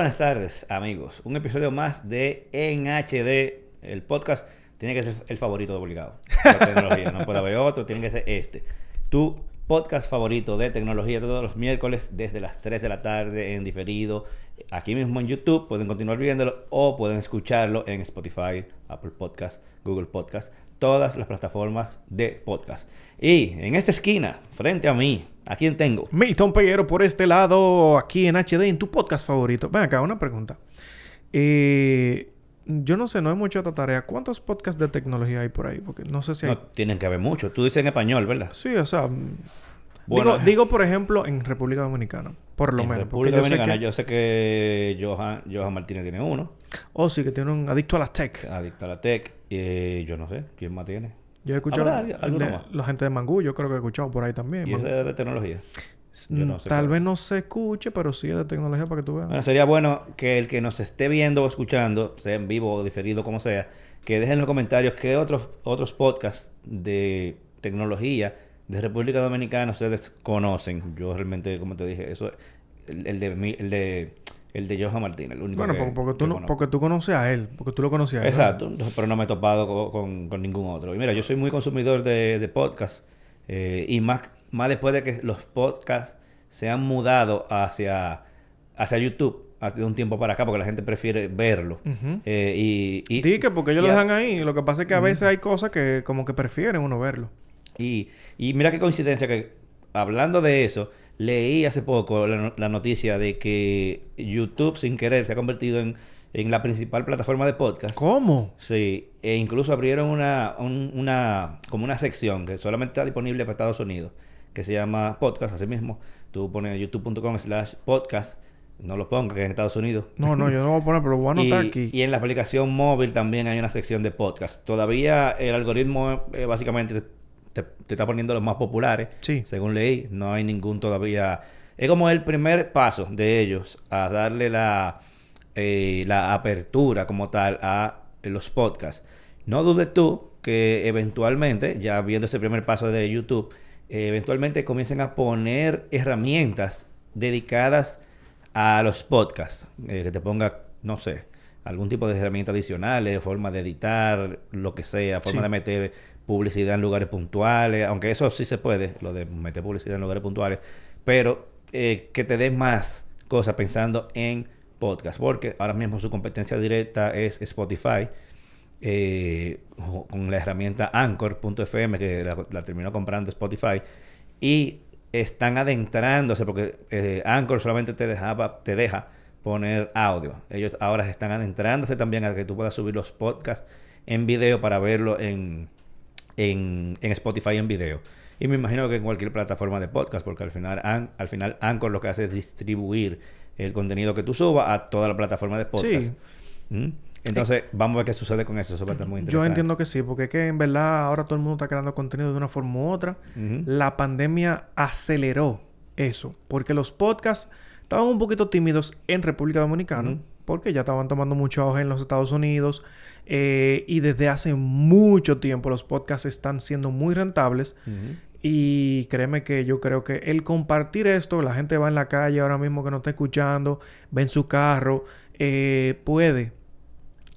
Buenas tardes, amigos. Un episodio más de En HD, el podcast. Tiene que ser el favorito obligado. De tecnología. no puede haber otro, tiene que ser este. Tu podcast favorito de tecnología todos los miércoles desde las 3 de la tarde en diferido. Aquí mismo en YouTube pueden continuar viéndolo o pueden escucharlo en Spotify, Apple Podcast, Google Podcast, todas las plataformas de podcast. Y en esta esquina, frente a mí, ¿a quién tengo? Milton Peguero por este lado, aquí en HD, en tu podcast favorito. Ven acá, una pregunta. Eh, yo no sé, no hay mucha otra tarea. ¿Cuántos podcasts de tecnología hay por ahí? Porque no sé si hay... No, tienen que haber muchos. Tú dices en español, ¿verdad? Sí, o sea... mm, Bueno, digo, digo, por ejemplo, en República Dominicana. Por lo en menos. República yo sé Dominicana, que- yo sé que Johan, Johan Martínez tiene uno, Oh, sí, que tiene un adicto a la tech. adicto a la tech. y yo no sé, ¿quién más tiene? Yo he escuchado... ¿Habrá el de- más? la gente de Mangú, yo creo que he escuchado por ahí también. Y es de tecnología. yo no sé Tal vez es. no se escuche, pero sí es de tecnología para que tú veas. Bueno, sería bueno que el que nos esté viendo o escuchando, sea en vivo o diferido, como sea, que dejen en los comentarios qué otros, otros podcasts de tecnología de República Dominicana ustedes conocen. Yo realmente, como te dije, eso el, el de el de el de Johan Martínez, el único bueno, que porque, porque tú no, porque tú conoces a él. Porque tú lo conocías a él. Exacto, pero no me he topado co- con, con ningún otro. Y mira, yo soy muy consumidor de, de podcasts eh, y más, más después de que los podcasts se han mudado hacia, hacia YouTube hace un tiempo para acá porque la gente prefiere verlo. Ujú. Eh, y, y, Sí, que porque ellos lo dejan ahí. Lo que pasa es que a veces hay cosas que como que prefieren uno verlo. Y, y mira qué coincidencia que hablando de eso, leí hace poco la, no- la noticia de que YouTube sin querer se ha convertido en, en la principal plataforma de podcast. ¿Cómo? Sí, e incluso abrieron una, un- una, como una sección que solamente está disponible para Estados Unidos, que se llama podcast, así mismo. Tú pones youtube.com slash podcast, no lo pongas, que es en Estados Unidos. No, no, yo no lo voy a poner, pero lo voy a anotar y, aquí. y en la aplicación móvil también hay una sección de podcast. Todavía el algoritmo eh, básicamente te, te está poniendo los más populares. Sí. Según leí, no hay ningún todavía. Es como el primer paso de ellos a darle la, eh, la apertura como tal a los podcasts. No dudes tú que eventualmente, ya viendo ese primer paso de YouTube, eh, eventualmente comiencen a poner herramientas dedicadas a los podcasts. Eh, que te ponga, no sé, algún tipo de herramienta adicionales, forma de editar, lo que sea, forma Sí. de meter publicidad en lugares puntuales, aunque eso sí se puede, lo de meter publicidad en lugares puntuales, pero eh, que te des más cosas pensando en podcast, porque ahora mismo su competencia directa es Spotify, eh, con la herramienta Anchor.fm que la, la terminó comprando Spotify y están adentrándose porque eh, Anchor solamente te dejaba te deja poner audio. Ellos ahora están adentrándose también a que tú puedas subir los podcasts en video para verlo en, en, en Spotify en video y me imagino que en cualquier plataforma de podcast porque al final An- al final Anchor lo que hace es distribuir el contenido que tú subas a toda la plataforma de podcast Sí. ¿Mm? Entonces, vamos a ver qué sucede con eso. Eso va a estar muy Yo interesante. entiendo que sí, porque es que en verdad ahora todo el mundo está creando contenido de una forma u otra. La pandemia aceleró eso, porque los podcasts estaban un poquito tímidos en República Dominicana, porque ya estaban tomando mucho auge en los Estados Unidos, eh, y desde hace mucho tiempo los podcasts están siendo muy rentables. Y créeme que yo creo que el compartir esto, la gente va en la calle ahora mismo que nos está escuchando, va en su carro, eh, puede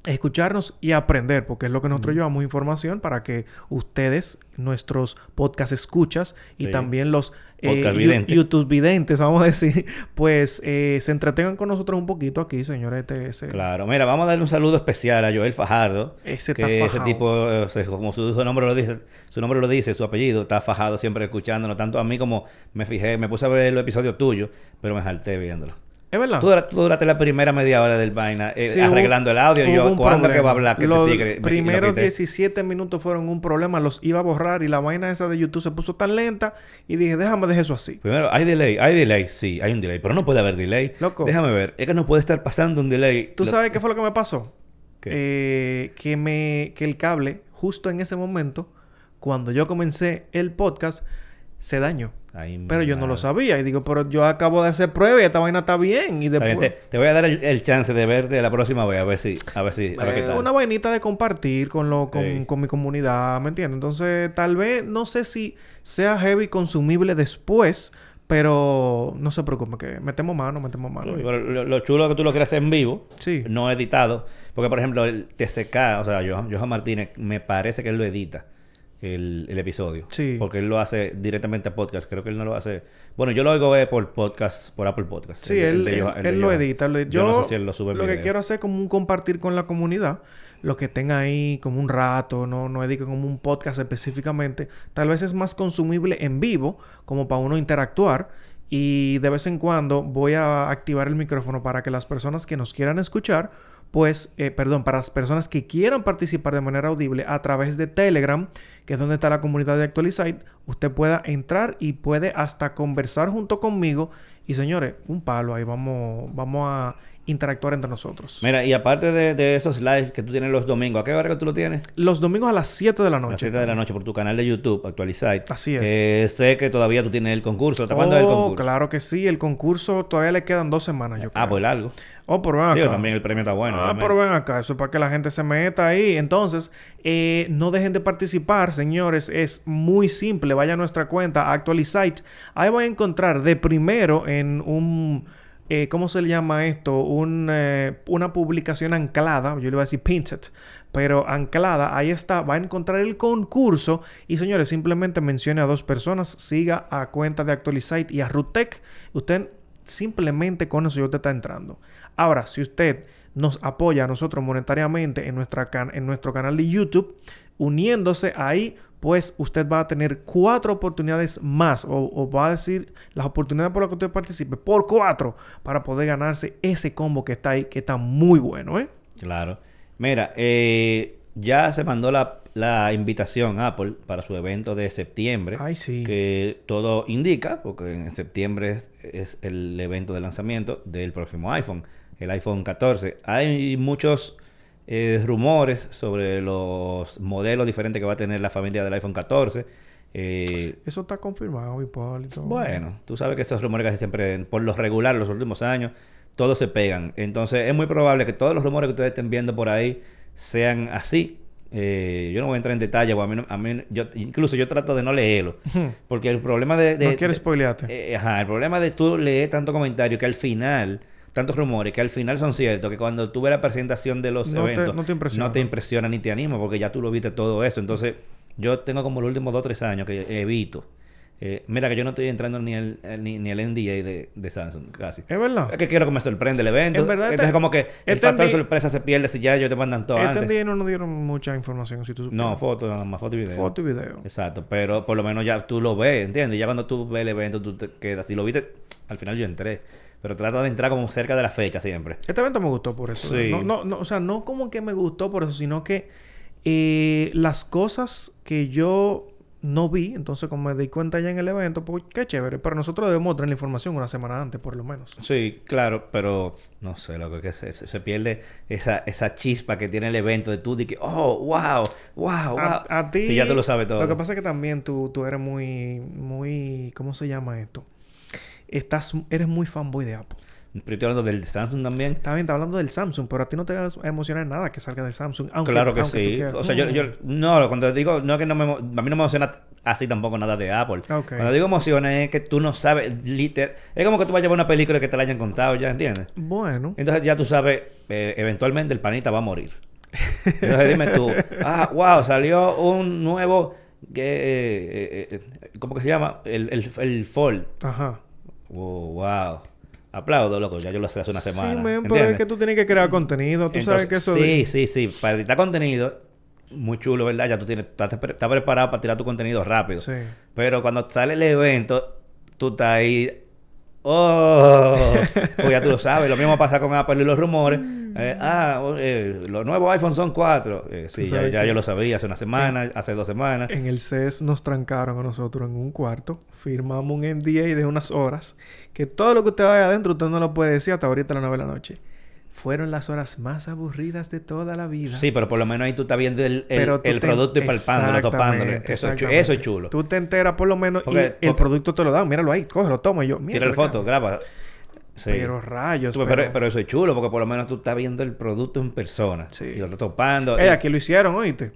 escucharnos y aprender, porque es lo que nosotros llevamos información para que ustedes, nuestros podcast escuchas y Sí. también los eh, videntes. YouTube videntes, vamos a decir, pues eh, se entretengan con nosotros un poquito aquí, señores. Este, ese, Claro, mira, vamos a darle un saludo especial a Joel Fajardo. Ese que está ese tipo, o sea, como su, su nombre lo dice, su nombre lo dice, su apellido, está fajado siempre escuchándonos. Tanto a mí como me fijé, me puse a ver el episodio tuyo, pero me salté viéndolo. ¿Es verdad? Tú, dura- tú duraste la primera media hora del vaina eh, Sí, arreglando el audio. yo, ¿cuándo que va a hablar? Que Los este tigre primeros quité? 17 minutos fueron un problema. Los iba a borrar y la vaina esa de YouTube se puso tan lenta. Y dije, déjame dejar eso así. Primero, ¿hay delay? ¿Hay delay? Sí, hay un delay. Pero no puede haber delay. Loco. Déjame ver. Es que no puede estar pasando un delay. ¿Tú Lo- sabes qué fue lo que me pasó? Eh, que, me, que el cable, justo en ese momento, cuando yo comencé el podcast, se dañó. Ay, Pero yo no lo sabía. Y digo, pero yo acabo de hacer prueba y esta vaina está bien. Y después... te, te voy a dar el, el chance de verte la próxima vez, a ver si, a ver si, a ver qué Eh, tal. una vainita de compartir con, lo, con, Sí. con mi comunidad, ¿me entiendes? Entonces, tal vez, no sé si sea heavy consumible después, Pero no se preocupe, que metemos mano, metemos mano. Sí, pero lo, lo chulo es que tú lo hacer en vivo, Sí. no editado. Porque, por ejemplo, el TCK, o sea, Johan, Johan Martínez, me parece que él lo edita, el, el episodio. Sí. Porque él lo hace directamente a podcast. Creo que él no lo hace... Bueno, yo lo oigo eh, por podcast, por Apple Podcast. Sí, El- él, de él- Johan- el él de lo edita. lo- Yo, Yo, no sé si él lo sube Lo que quiero hacer es como un compartir con la comunidad. Los que estén ahí como un rato, no, no como un podcast específicamente. Tal vez es más consumible en vivo, como para uno interactuar. Y de vez en cuando voy a activar el micrófono para que las personas que nos quieran escuchar, pues, eh, perdón, para las personas que quieran participar de manera audible a través de Telegram, que es donde está la comunidad de Actualizate, usted pueda entrar y puede hasta conversar junto conmigo. Y señores, un palo ahí, vamos, vamos a interactuar entre nosotros. Mira, y aparte de, de esos lives que tú tienes los domingos, ¿a qué hora que tú lo tienes? Los domingos a las 7 de la A las noche. 7 de la noche por tu canal de YouTube, Actualizate. Así es. Eh, sé que todavía tú tienes el concurso. ¿Hasta cuándo es el Oh, concurso? claro que sí. El concurso todavía le quedan dos semanas, yo creo. Ah, pues largo. Oh, pero ven acá. Digo, también el premio está bueno. ah, pero ven acá. Eso es para que la gente se meta ahí. Entonces, eh, no dejen de participar, señores. Es muy simple. Vaya a nuestra cuenta, Actualizate. Ahí van a encontrar de primero en un... eh, ¿Cómo se le llama esto? Un, eh, una publicación anclada. Yo le voy a decir painted. Pero anclada. Ahí está. Va a encontrar el concurso. Y señores, simplemente mencione a dos personas. Siga a cuenta de Actualizate y a Rutec. Usted simplemente con eso ya usted está entrando. Ahora, si usted nos apoya a nosotros monetariamente en, nuestra can- en nuestro canal de YouTube, uniéndose ahí, pues usted va a tener cuatro oportunidades más, o, o va a decir las oportunidades por las que usted participe, por cuatro, para poder ganarse ese combo que está ahí, que está muy bueno, ¿eh? Claro. Mira, eh, ya se mandó la, la invitación a Apple para su evento de septiembre. Ay, sí. Que todo indica, porque en septiembre es, es el evento de lanzamiento del próximo iPhone, el iPhone 14. Hay muchos eh, rumores sobre los modelos diferentes que va a tener la familia del iPhone 14. Eh, Eso está confirmado, Hipólito. bueno, tú sabes que esos rumores casi siempre, por lo regular, los últimos años, todos se pegan. Entonces, es muy probable que todos los rumores que ustedes estén viendo por ahí sean así. Eh, yo no voy a entrar en detalle, a mí, no- a mí yo, incluso yo trato de no leerlo. Porque el problema de... de no quieres spoilearte. eh, ajá, el problema de tú leer tanto comentario que al final, tantos rumores que al final son ciertos, que cuando tú ves la presentación de los No te- eventos, no te impresiona. no te impresiona ni te anima, porque ya tú lo viste todo eso. Entonces, yo tengo como los últimos dos o tres años que evito. Eh, mira que yo no estoy entrando ni el, ni, ni el NDA de, de Samsung, casi. es verdad. Es que quiero que me sorprenda el evento. En verdad, Entonces, este- como que el este factor NDA sorpresa se pierde si ya ellos te mandan todo Este antes. día no nos dieron mucha información, si tú supieras. No, foto, nada más foto y video. Foto y video. Exacto, pero por lo menos ya tú lo ves, ¿entiendes? Ya cuando tú ves el evento, tú te quedas. Si lo viste, al final yo entré. Pero trata de entrar como cerca de la fecha siempre. Este evento me gustó por eso. Sí. No, no, no, o sea, no como que me gustó por eso, sino que eh, las cosas que yo no vi, entonces como me di cuenta ya en el evento, pues qué chévere. Pero nosotros debemos tener la información una semana antes, por lo menos. Sí, claro, pero no sé, lo que se, se- se pierde esa, esa chispa que tiene el evento de tú de que, oh, wow, wow, wow. A, a ti... Sí, ya tú lo sabes todo. Lo que pasa es que también tú, tú eres muy, muy... ¿Cómo se llama esto? Estás... Eres muy fanboy de Apple. Pero estoy hablando del Samsung también. Está bien, está hablando del Samsung, pero a ti no te va a emocionar nada que salga de Samsung. Aunque, claro que aunque sí. quieras. O sea, yo, yo, no, cuando digo, no que no me, a mí no me emociona así tampoco nada de Apple. Ok. Cuando digo emociona es que tú no sabes, liter, es como que tú vayas a ver una película que te la hayan contado, ¿ya entiendes? Bueno. Entonces ya tú sabes, eh, eventualmente el panita va a morir. Entonces dime tú, ah, wow, salió un nuevo, que, eh, eh, eh, ¿cómo que se llama? El, el, el Fold. Ajá. Oh, wow. Aplaudo, loco, ya yo lo sé hace una semana. Sí, pero es que tú tienes que crear contenido. Tú sabes que eso... Sí, sí, sí. Para editar contenido, muy chulo, ¿verdad? Ya tú tienes, estás preparado para tirar tu contenido rápido. Sí. Pero cuando sale el evento, tú estás ahí. ¡Oh! pues ya tú lo sabes. Lo mismo pasa con Apple y los rumores. Eh, ah, oh, eh, los nuevos iPhones son cuatro. Eh, sí, ya, yo lo sabía hace una semana, hace dos semanas. En el CES nos trancaron a nosotros en un cuarto. Firmamos un NDA de unas horas. Que todo lo que usted vaya adentro, usted no lo puede decir hasta ahorita a las 9 de la noche. Fueron las horas más aburridas de toda la vida. Sí, pero por lo menos ahí tú estás viendo el, el, te- producto y palpándolo, topándolo. Eso, es eso chulo. Tú te enteras por lo menos y el porque- producto te lo dan. Míralo ahí, cógelo, toma. Y yo, mira. Tira la foto, graba. Sí. Pero rayos. Tú, pero, pero eso es chulo porque por lo menos tú estás viendo el producto en persona. Sí. Y lo estás topando. Eh, y- aquí lo hicieron, oíste.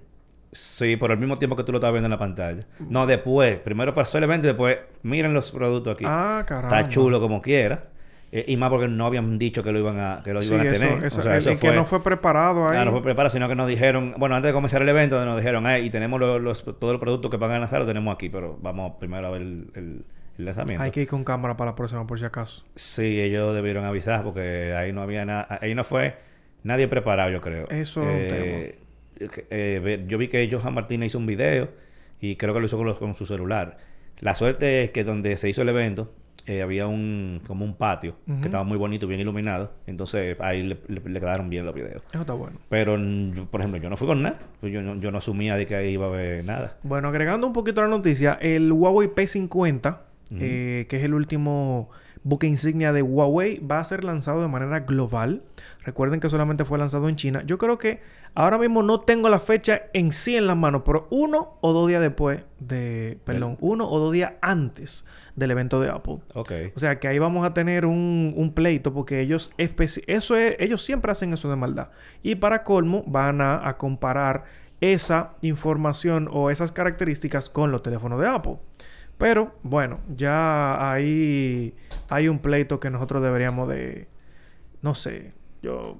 Sí, por el mismo tiempo que tú lo estabas viendo en la pantalla. No, después. Primero pasó el evento y después miren los productos aquí. Ah, caramba. Está chulo como quiera. Eh, y más porque no habían dicho que lo iban a, que lo Sí, iban a eso- tener. eso- o sea, el- eso el fue... que no fue preparado ahí. Ah, no fue preparado, sino que nos dijeron... Bueno, antes de comenzar el evento nos dijeron... "Ay, y tenemos los, los- todos los productos que van a lanzar, los tenemos aquí. Pero vamos primero a ver el, el- el lanzamiento. Hay que ir con cámara para la próxima, por si acaso. Sí, ellos debieron avisar porque ahí no había nada... Ahí no fue nadie preparado, yo creo. Eso es un Eh, que- eh, yo vi que Johan Martínez hizo un video y creo que lo hizo con, los- con su celular. La suerte es que donde se hizo el evento eh, había un como un patio que estaba muy bonito, bien iluminado. Entonces ahí le, le- le quedaron bien los videos. Eso está bueno. Pero, yo, por ejemplo, yo no fui con nada. Yo, no- yo no asumía de que ahí iba a haber nada. Bueno, agregando un poquito a la noticia, el Huawei P50, Ujú. eh, que es el último buque insignia de Huawei, va a ser lanzado de manera global. Recuerden que solamente fue lanzado en China. Yo creo que ahora mismo no tengo la fecha en sí en las manos, pero uno o dos días después de, perdón, uno o dos días antes del evento de Apple. Ok. O sea que ahí vamos a tener un, un pleito porque ellos eso es, ellos siempre hacen eso de maldad. Y para colmo van a, a comparar esa información o esas características con los teléfonos de Apple. Pero bueno, ya ahí hay un pleito que nosotros deberíamos de, no sé, yo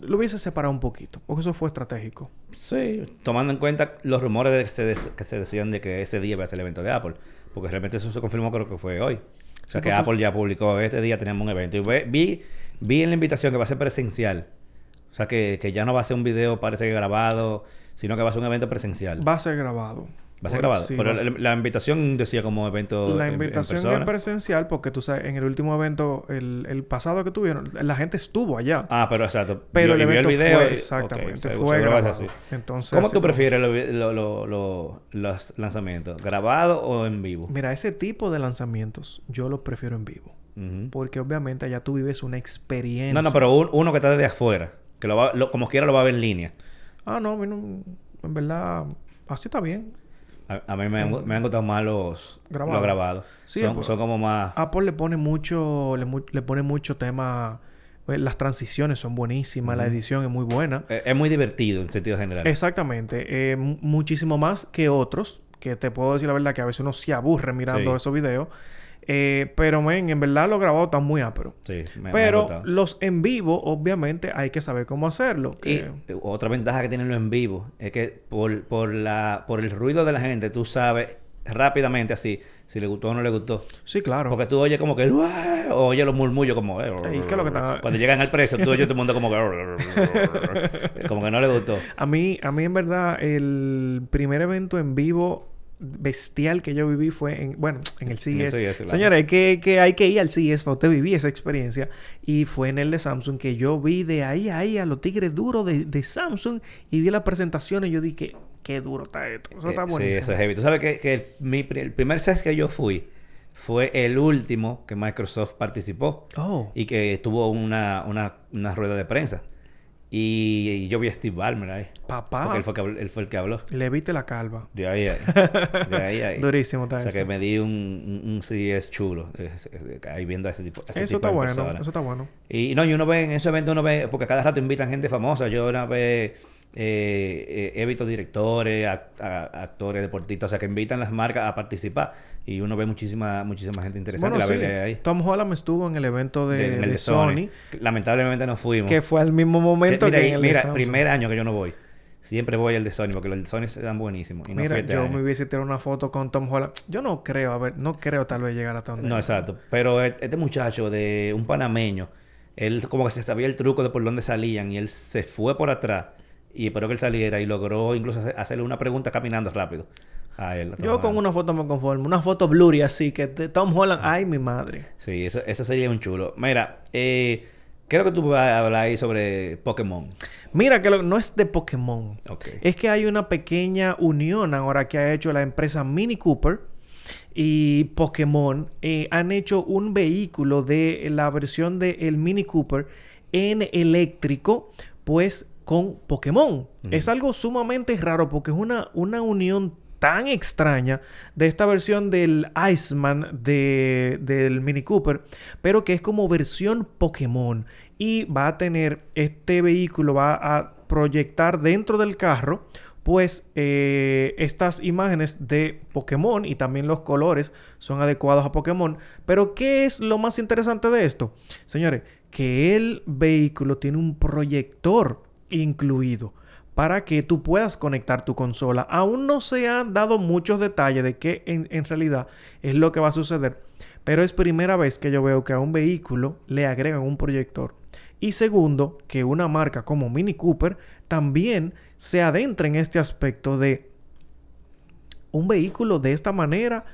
lo hubiese separado un poquito, porque eso fue estratégico. Sí, tomando en cuenta los rumores de que, se des- que se decían de que ese día iba a ser el evento de Apple. Porque realmente eso se confirmó creo que fue hoy. O sea Sí, que porque- Apple ya publicó, este día teníamos un evento. Y ve- vi, vi en la invitación que va a ser presencial. O sea que, que ya no va a ser un video, parece que grabado, sino que va a ser un evento presencial. Va a ser grabado. Va a ser grabado. sí, Pero la, invitación decía como evento La en- en invitación es presencial porque tú sabes, en el último evento, el, el pasado que tuvieron, la gente estuvo allá. Ah, pero exacto. pero el evento video. fue exactamente, ok, fue grabado. así. Entonces, ¿Cómo tú prefieres lo- lo- lo- lo- los lanzamientos? ¿Grabado o en vivo? Mira, ese tipo de lanzamientos yo los prefiero en vivo. Porque obviamente allá tú vives una experiencia. No, no, pero un- uno que está desde afuera, que lo va, como quiera lo va a ver en línea. Ah, no- en verdad, así está bien. A, a mí me han, me han gustado más los Grabado. los grabados. Sí, son, pues- son como más... Apple le pone mucho, le, le pone mucho tema. eh, Las transiciones son buenísimas, la edición es muy buena. eh, es muy divertido en sentido general. Exactamente. eh, mu- muchísimo más que otros. Que te puedo decir la verdad que a veces uno se aburre mirando Sí. esos videos. Eh, pero, men, en verdad los grabados están muy áperos. Sí, me, Pero los en vivo, obviamente, hay que saber cómo hacerlo. Y que- otra ventaja que tienen los en vivo es que por, por, la, por el ruido de la gente tú sabes rápidamente así si le gustó o no le gustó. Sí, claro. Porque tú oyes como que... O oyes los murmullos como... eh, ¿qué es lo que está- Cuando llegan al precio, tú oyes todo el mundo como que... como que no le gustó. A mí, a mí en verdad, el primer evento en vivo bestial que yo viví fue en, bueno, en el CES. CES, claro. Señores, es que, que hay que ir al CES para usted vivir esa experiencia. Y fue en el de Samsung que yo vi de ahí a ahí a los tigres duros de, de Samsung y vi la presentación y yo dije, qué duro está esto. Eso está Eh, sí, eso es heavy. Tú sabes que, que el, mi pri- el primer CES que yo fui fue el último que Microsoft participó Oh, y que tuvo una, una, una rueda de prensa. Y, y yo vi a Steve Ballmer ahí. papá. Porque él fue, que él fue el que habló. Le viste la calva. De ahí ahí. De ahí ahí. Durísimo está O sea eso. que me di un, un, un CES chulo. Ahí viendo a ese tipo, a ese Eso tipo está de bueno, personas. eso está bueno. Y no, y uno ve en ese evento, uno ve, porque cada rato invitan gente famosa. Yo una vez eh, eh, he visto directores, act- a- actores, deportistas, o sea, que invitan las marcas a participar. Y uno ve muchísima, muchísima gente interesante. Bueno, la sí. ve de ahí. Tom Holland estuvo en el evento de, Sony, Lamentablemente no fuimos. que fue al mismo momento Que- mira, que en el mira, primer año que yo no voy. Siempre voy al de Sony, porque los de Sony se dan buenísimos. Y no Mira, este yo año. me hubiese tirado una foto con Tom Holland. Yo no creo, a ver, no creo tal vez llegar hasta donde. No, exacto. Pero e- este muchacho de un panameño, él como que se sabía el truco de por dónde salían y él se fue por atrás y esperó que él saliera y logró incluso hacer- hacerle una pregunta caminando rápido a él. a Yo con una foto me conformo. Una foto blurry así, que de Tom Holland. Ay, mi madre. Sí, eso, eso sería un chulo. Mira, eh, creo que tú vas a hablar ahí sobre Pokémon. Mira que lo- no es de Pokémon. Ok. Es que hay una pequeña unión ahora que ha hecho la empresa Mini Cooper y Pokémon. eh, han hecho un vehículo de la versión de el Mini Cooper en eléctrico, pues con Pokémon. Es algo sumamente raro porque es una, una unión tan extraña de esta versión del Iceman de, del Mini Cooper, pero que es como versión Pokémon. Y va a tener este vehículo, va a proyectar dentro del carro pues eh, estas imágenes de Pokémon y también los colores son adecuados a Pokémon. Pero ¿qué es lo más interesante de esto? Señores, que el vehículo tiene un proyector incluido para que tú puedas conectar tu consola. Aún no se han dado muchos detalles de qué en, realidad es lo que va a suceder, pero es primera vez que yo veo que a un vehículo le agregan un proyector. Y segundo, que una marca como Mini Cooper también se adentra en este aspecto de un vehículo de esta manera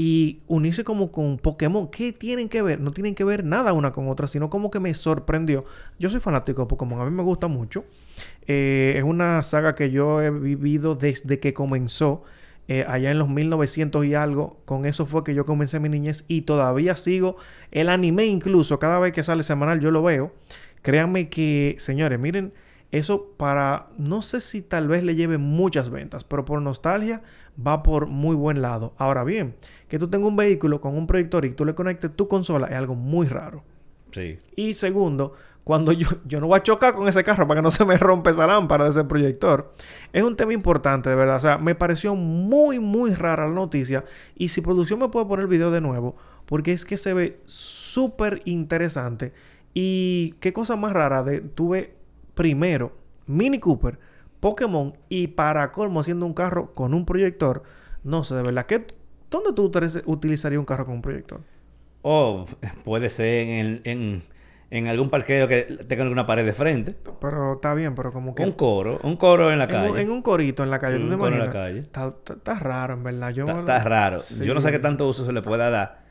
y unirse como con Pokémon. ¿Qué tienen que ver? No tienen que ver nada una con otra, sino como que me sorprendió. Yo soy fanático de Pokémon, a mí me gusta mucho. Eh, es una saga que yo he vivido desde que comenzó. Eh, allá en los 1900 y algo, con eso fue que yo comencé mi niñez y todavía sigo el anime incluso, cada vez que sale semanal yo lo veo. Créanme que, señores, miren, eso para, no sé si tal vez le lleve muchas ventas, pero por nostalgia va por muy buen lado. Ahora bien, que tú tengas un vehículo con un proyector y tú le conectes tu consola es algo muy raro. Sí. Y segundo, cuando yo, yo no voy a chocar con ese carro para que no se me rompa esa lámpara de ese proyector. Es un tema importante, de verdad. O sea, me pareció muy, muy rara la noticia. Y si producción me puede poner el video de nuevo, porque es que se ve súper interesante. Y qué cosa más rara de tuve primero Mini Cooper, Pokémon y para colmo haciendo un carro con un proyector. No sé, de verdad, ¿qué, ¿dónde tú utilizarías un carro con un proyector? O puede ser en, en, en, algún parqueo que tenga alguna pared de frente. Pero está bien, pero como que... Un coro, un coro en la calle. Un, en un corito en la calle, Sí, ¿tú te un coro en la calle. Está, está- está raro, en verdad. Yo Está, está raro. Sí. Yo no sé qué tanto uso se le pueda dar.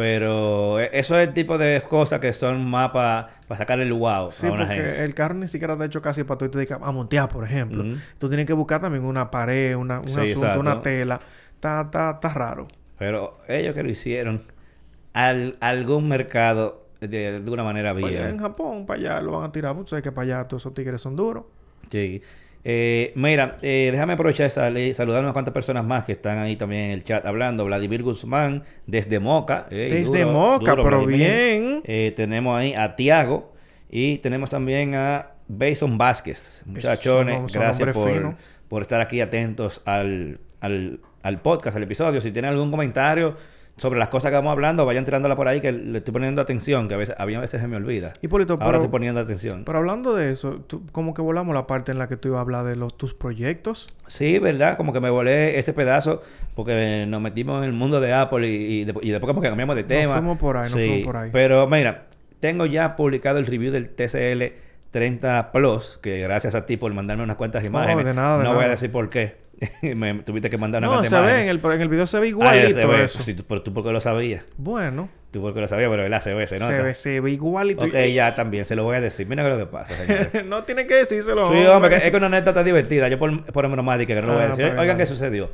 Pero e- eso es el tipo de cosas que son más para sacarle el wow Sí, a una porque gente. el carro ni siquiera está hecho casi para tú te a montear, por ejemplo. Tú tienes que buscar también una pared, una, un Sí, asunto, exacto. una tela. Está, está, está raro. Pero ellos que lo hicieron, al, algún mercado de, de una manera Pues allá en bien. Japón, para allá lo van a tirar. porque sabes que para allá todos esos tigres son duros. Sí. Eh, mira, eh, déjame aprovechar ley, saludar a unas cuantas personas más que están ahí también en el chat hablando. Vladimir Guzmán, desde Moca. Ey, Desde duro, Moca, duro, pero Vladimir. bien. Eh, tenemos ahí a Tiago y tenemos también a Bason Vázquez. Muchachones, gracias por, por estar aquí atentos al, al, al podcast, al episodio. Si tienen algún comentario sobre las cosas que vamos hablando, vayan tirándola por ahí que le estoy poniendo atención, que a veces, a mí a veces se me olvida. Hipólito, Ahora pero, estoy poniendo atención. pero hablando de eso, tú- como que volamos la parte en la que tú ibas a hablar de los, tus proyectos. Sí, ¿verdad? Como que me volé ese pedazo porque nos metimos en el mundo de Apple y, y, de- y después como que cambiamos de tema. fuimos por ahí, nos Sí, fuimos por ahí. Pero mira, tengo ya publicado el review del TCL 30 Plus, que gracias a ti por mandarme unas cuantas imágenes. de nada, de no voy a decir por qué. me tuviste que mandar una No, se ve, en el, en el video se ve Ah, igualito se ve. eso. Sí, tú, pero tú porque lo sabías. Bueno, Tú porque lo sabías, pero ¿verdad? Se ve, se nota. se ve, se ve igualito. Ok, ya también, se lo voy a decir. Mira qué es lo que pasa, señores. no tiene que decírselo. Sí, hombre, que- es que una anécdota divertida. Yo por, por bromática que no lo voy a Ah, decir. bien, Oigan, ¿qué sucedió?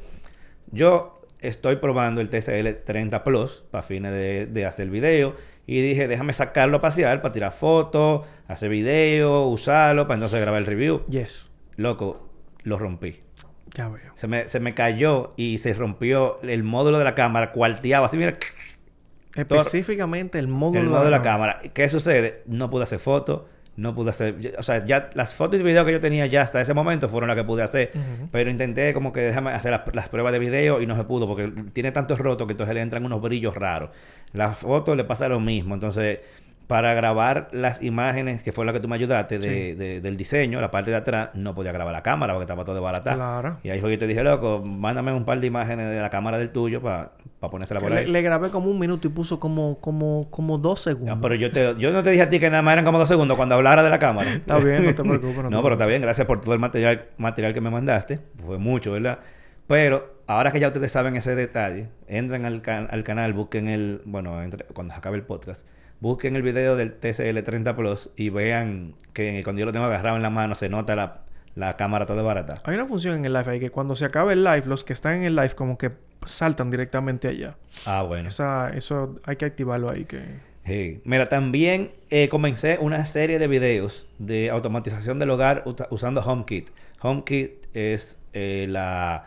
Yo estoy probando el TCL 30 Plus para fines de, de hacer video. Y dije, déjame sacarlo a pasear para tirar fotos, hacer video, usarlo, para entonces grabar el review. Yes, Loco, lo rompí. Ya veo. Se me, se me cayó y se rompió el módulo de la cámara, cuarteaba así, mira, Específicamente el módulo, el módulo de la cámara. ¿Qué sucede? No pude hacer fotos, no pude hacer... O sea, ya las fotos y videos que yo tenía ya hasta ese momento fueron las que pude hacer. Pero intenté como que déjame hacer las, las pruebas de video y no se pudo porque tiene tantos rotos que entonces le entran unos brillos raros. Las fotos le pasa lo mismo. Entonces, para grabar las imágenes, que fue la que tú me ayudaste de, Sí. de- del diseño, la parte de atrás, no podía grabar la cámara porque estaba todo desbaratado. Claro. Y ahí fue que yo te dije, loco, mándame un par de imágenes de la cámara del tuyo para ponérsela por Le, ahí. le grabé como un minuto y puso como, como, como dos segundos. Ah, pero yo, te, yo no te dije a ti que nada más eran como dos segundos cuando hablara de la cámara. Está bien, no te preocupes. No, te pero está bien, gracias por todo el material, material que me mandaste. Fue mucho, ¿verdad? Pero ahora que ya ustedes saben ese detalle, entren al, can- al canal, busquen el, bueno, entre- cuando se acabe el podcast, busquen el video del TCL 30 Plus y vean que cuando yo lo tengo agarrado en la mano se nota la, la cámara toda barata. Hay una función en el live ahí que cuando se acabe el live, los que están en el live como que saltan directamente allá. Ah, bueno. Esa, eso hay que activarlo ahí que... Sí. Mira, también eh, comencé una serie de videos de automatización del hogar usando HomeKit. HomeKit es eh, la,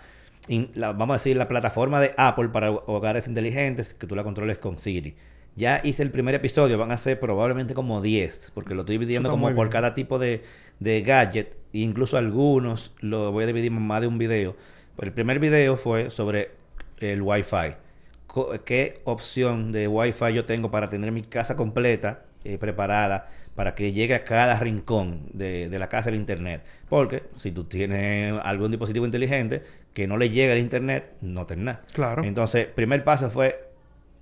in- la- vamos a decir, la plataforma de Apple para ho- hogares inteligentes que tú la controles con Siri. Ya hice el primer episodio, van a ser probablemente como 10, porque lo estoy dividiendo como por cada tipo de, de gadget, incluso algunos lo voy a dividir en más de un video. El primer video fue sobre el Wi-Fi. ¿Qué opción de Wi-Fi yo tengo para tener mi casa completa eh, preparada para que llegue a cada rincón de, de la casa el internet? Porque si tú tienes algún dispositivo inteligente que no le llega el internet, no tenés nada. Claro. Entonces, primer paso fue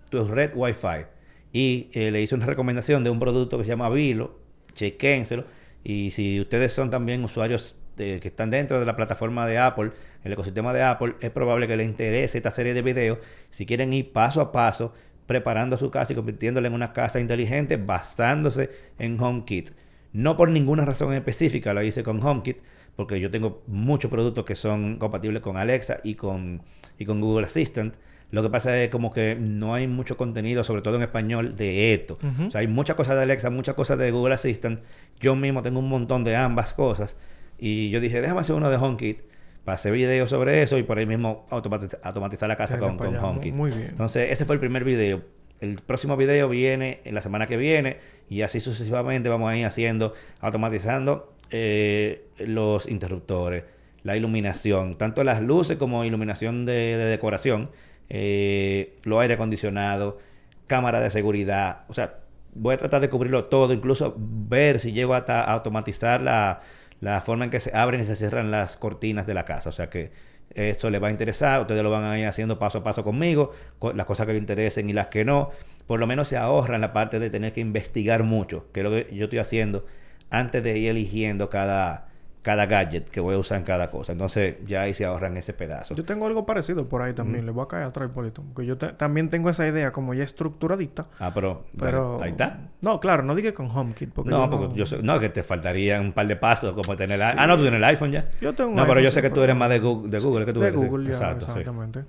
tu red Wi-Fi. Y eh, le hice una recomendación de un producto que se llama Vilo. Chequénselo. Y si ustedes son también usuarios que están dentro de la plataforma de Apple, el ecosistema de Apple, es probable que les interese esta serie de videos. Si quieren ir paso a paso preparando su casa y convirtiéndola en una casa inteligente basándose en HomeKit. No por ninguna razón específica lo hice con HomeKit, porque yo tengo muchos productos que son compatibles con Alexa y con, y con Google Assistant. Lo que pasa es como que no hay mucho contenido, sobre todo en español, de esto. O sea, hay muchas cosas de Alexa, muchas cosas de Google Assistant. Yo mismo tengo un montón de ambas cosas. Y yo dije, déjame hacer uno de HomeKit para hacer videos sobre eso y por ahí mismo automatiz- automatizar la casa con, con. HomeKit. Muy bien. Entonces, ese fue el primer video. El próximo video viene en la semana que viene y así sucesivamente vamos a ir haciendo, automatizando eh, los interruptores, la iluminación, tanto las luces como iluminación de, de decoración, eh, los aire acondicionado, cámara de seguridad. O sea, voy a tratar de cubrirlo todo, incluso ver si llego hasta a automatizar la, la forma en que se abren y se cierran las cortinas de la casa. O sea que eso les va a interesar, ustedes lo van a ir haciendo paso a paso conmigo, co- las cosas que les interesen y las que no. Por lo menos se ahorran la parte de tener que investigar mucho, que es lo que yo estoy haciendo antes de ir eligiendo cada, cada gadget que voy a usar en cada cosa. Entonces ya ahí se ahorran ese pedazo. Yo tengo algo parecido por ahí también. Le voy a caer atrás, Hipólito. Porque yo te- también tengo esa idea como ya estructuradita. Ah, pero, Pero... bueno, ahí está. No, claro. No dije con HomeKit. Porque No, yo porque yo sé- no, que te faltarían un par de pasos como tener... el- Ah, no, tú tienes el iPhone ya. Yo tengo un No, pero yo sé sí, que tú eres más de Google, de Google que tú De eres, sí. Google, ya. Exacto, sí. exactamente.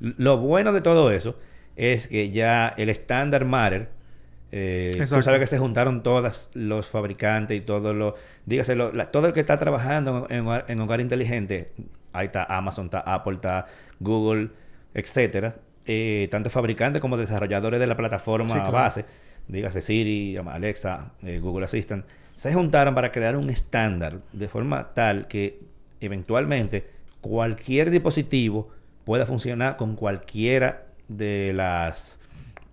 Lo bueno de todo eso es que ya el estándar Matter, eh, tú sabes que se juntaron todos los fabricantes y todos los, dígase, lo- la- todo el que está trabajando en, en hogar, en hogar inteligente, ahí está Amazon, está Apple, está Google, etcétera, eh, tanto fabricantes como desarrolladores de la plataforma Sí, claro. base, dígase Siri, Alexa, eh, Google Assistant, se juntaron para crear un estándar de forma tal que eventualmente cualquier dispositivo pueda funcionar con cualquiera de las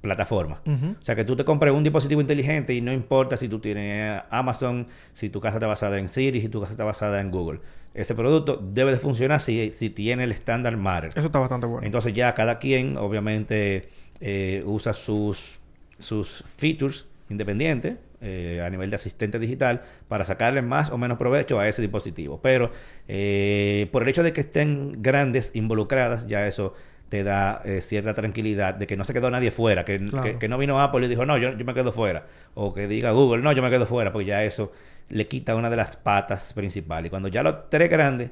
plataformas. Ujú. O sea, que tú te compres un dispositivo inteligente y no importa si tú tienes Amazon, si tu casa está basada en Siri, si tu casa está basada en Google. Ese producto debe de funcionar si, si tiene el estándar Matter. Eso está bastante bueno. Entonces ya cada quien obviamente eh, usa sus, sus features independientes eh, a nivel de asistente digital para sacarle más o menos provecho a ese dispositivo. Pero eh, por el hecho de que estén grandes involucradas, ya eso te da eh, cierta tranquilidad de que no se quedó nadie fuera, que, Claro. que- que no vino Apple y dijo, no, yo, yo me quedo fuera. O que diga Google, no, yo me quedo fuera, porque ya eso le quita una de las patas principales. Y cuando ya los tres grandes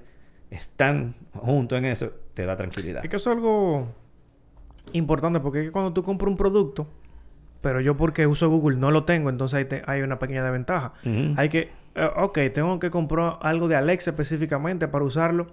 están juntos en eso, te da tranquilidad. Es que eso es algo importante porque es que cuando tú compras un producto, pero yo porque uso Google no lo tengo, entonces ahí te- hay una pequeña desventaja. Hay que, eh, ok, tengo que comprar algo de Alexa específicamente para usarlo.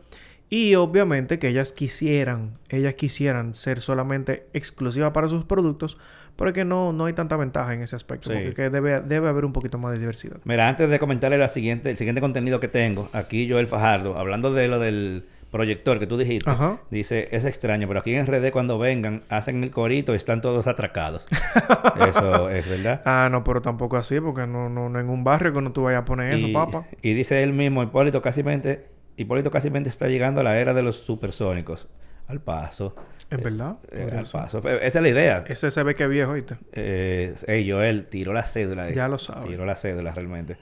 Y obviamente que ellas quisieran, ellas quisieran ser solamente exclusivas para sus productos, pero es que no, no hay tanta ventaja en ese aspecto, Sí. porque que debe, debe haber un poquito más de diversidad. Mira, antes de comentarle la siguiente, el siguiente contenido que tengo, aquí Joel Fajardo, hablando de lo del proyector que tú dijiste, Ajá. dice, es extraño, pero aquí en RD cuando vengan, hacen el corito y están todos atracados. Eso es verdad. Ah, no, pero tampoco así, porque no, no, no en un barrio que no tú vayas a poner eso, papá. y dice él mismo, Hipólito casi Hipólito casi está llegando a la era de los supersónicos. Al paso. ¿En verdad? Eh, al paso. Esa es la idea. Ese se ve que es viejo, ¿viste? Eh, ey, Joel, tiró la cédula. Ya lo sabe. Tiró la cédula realmente.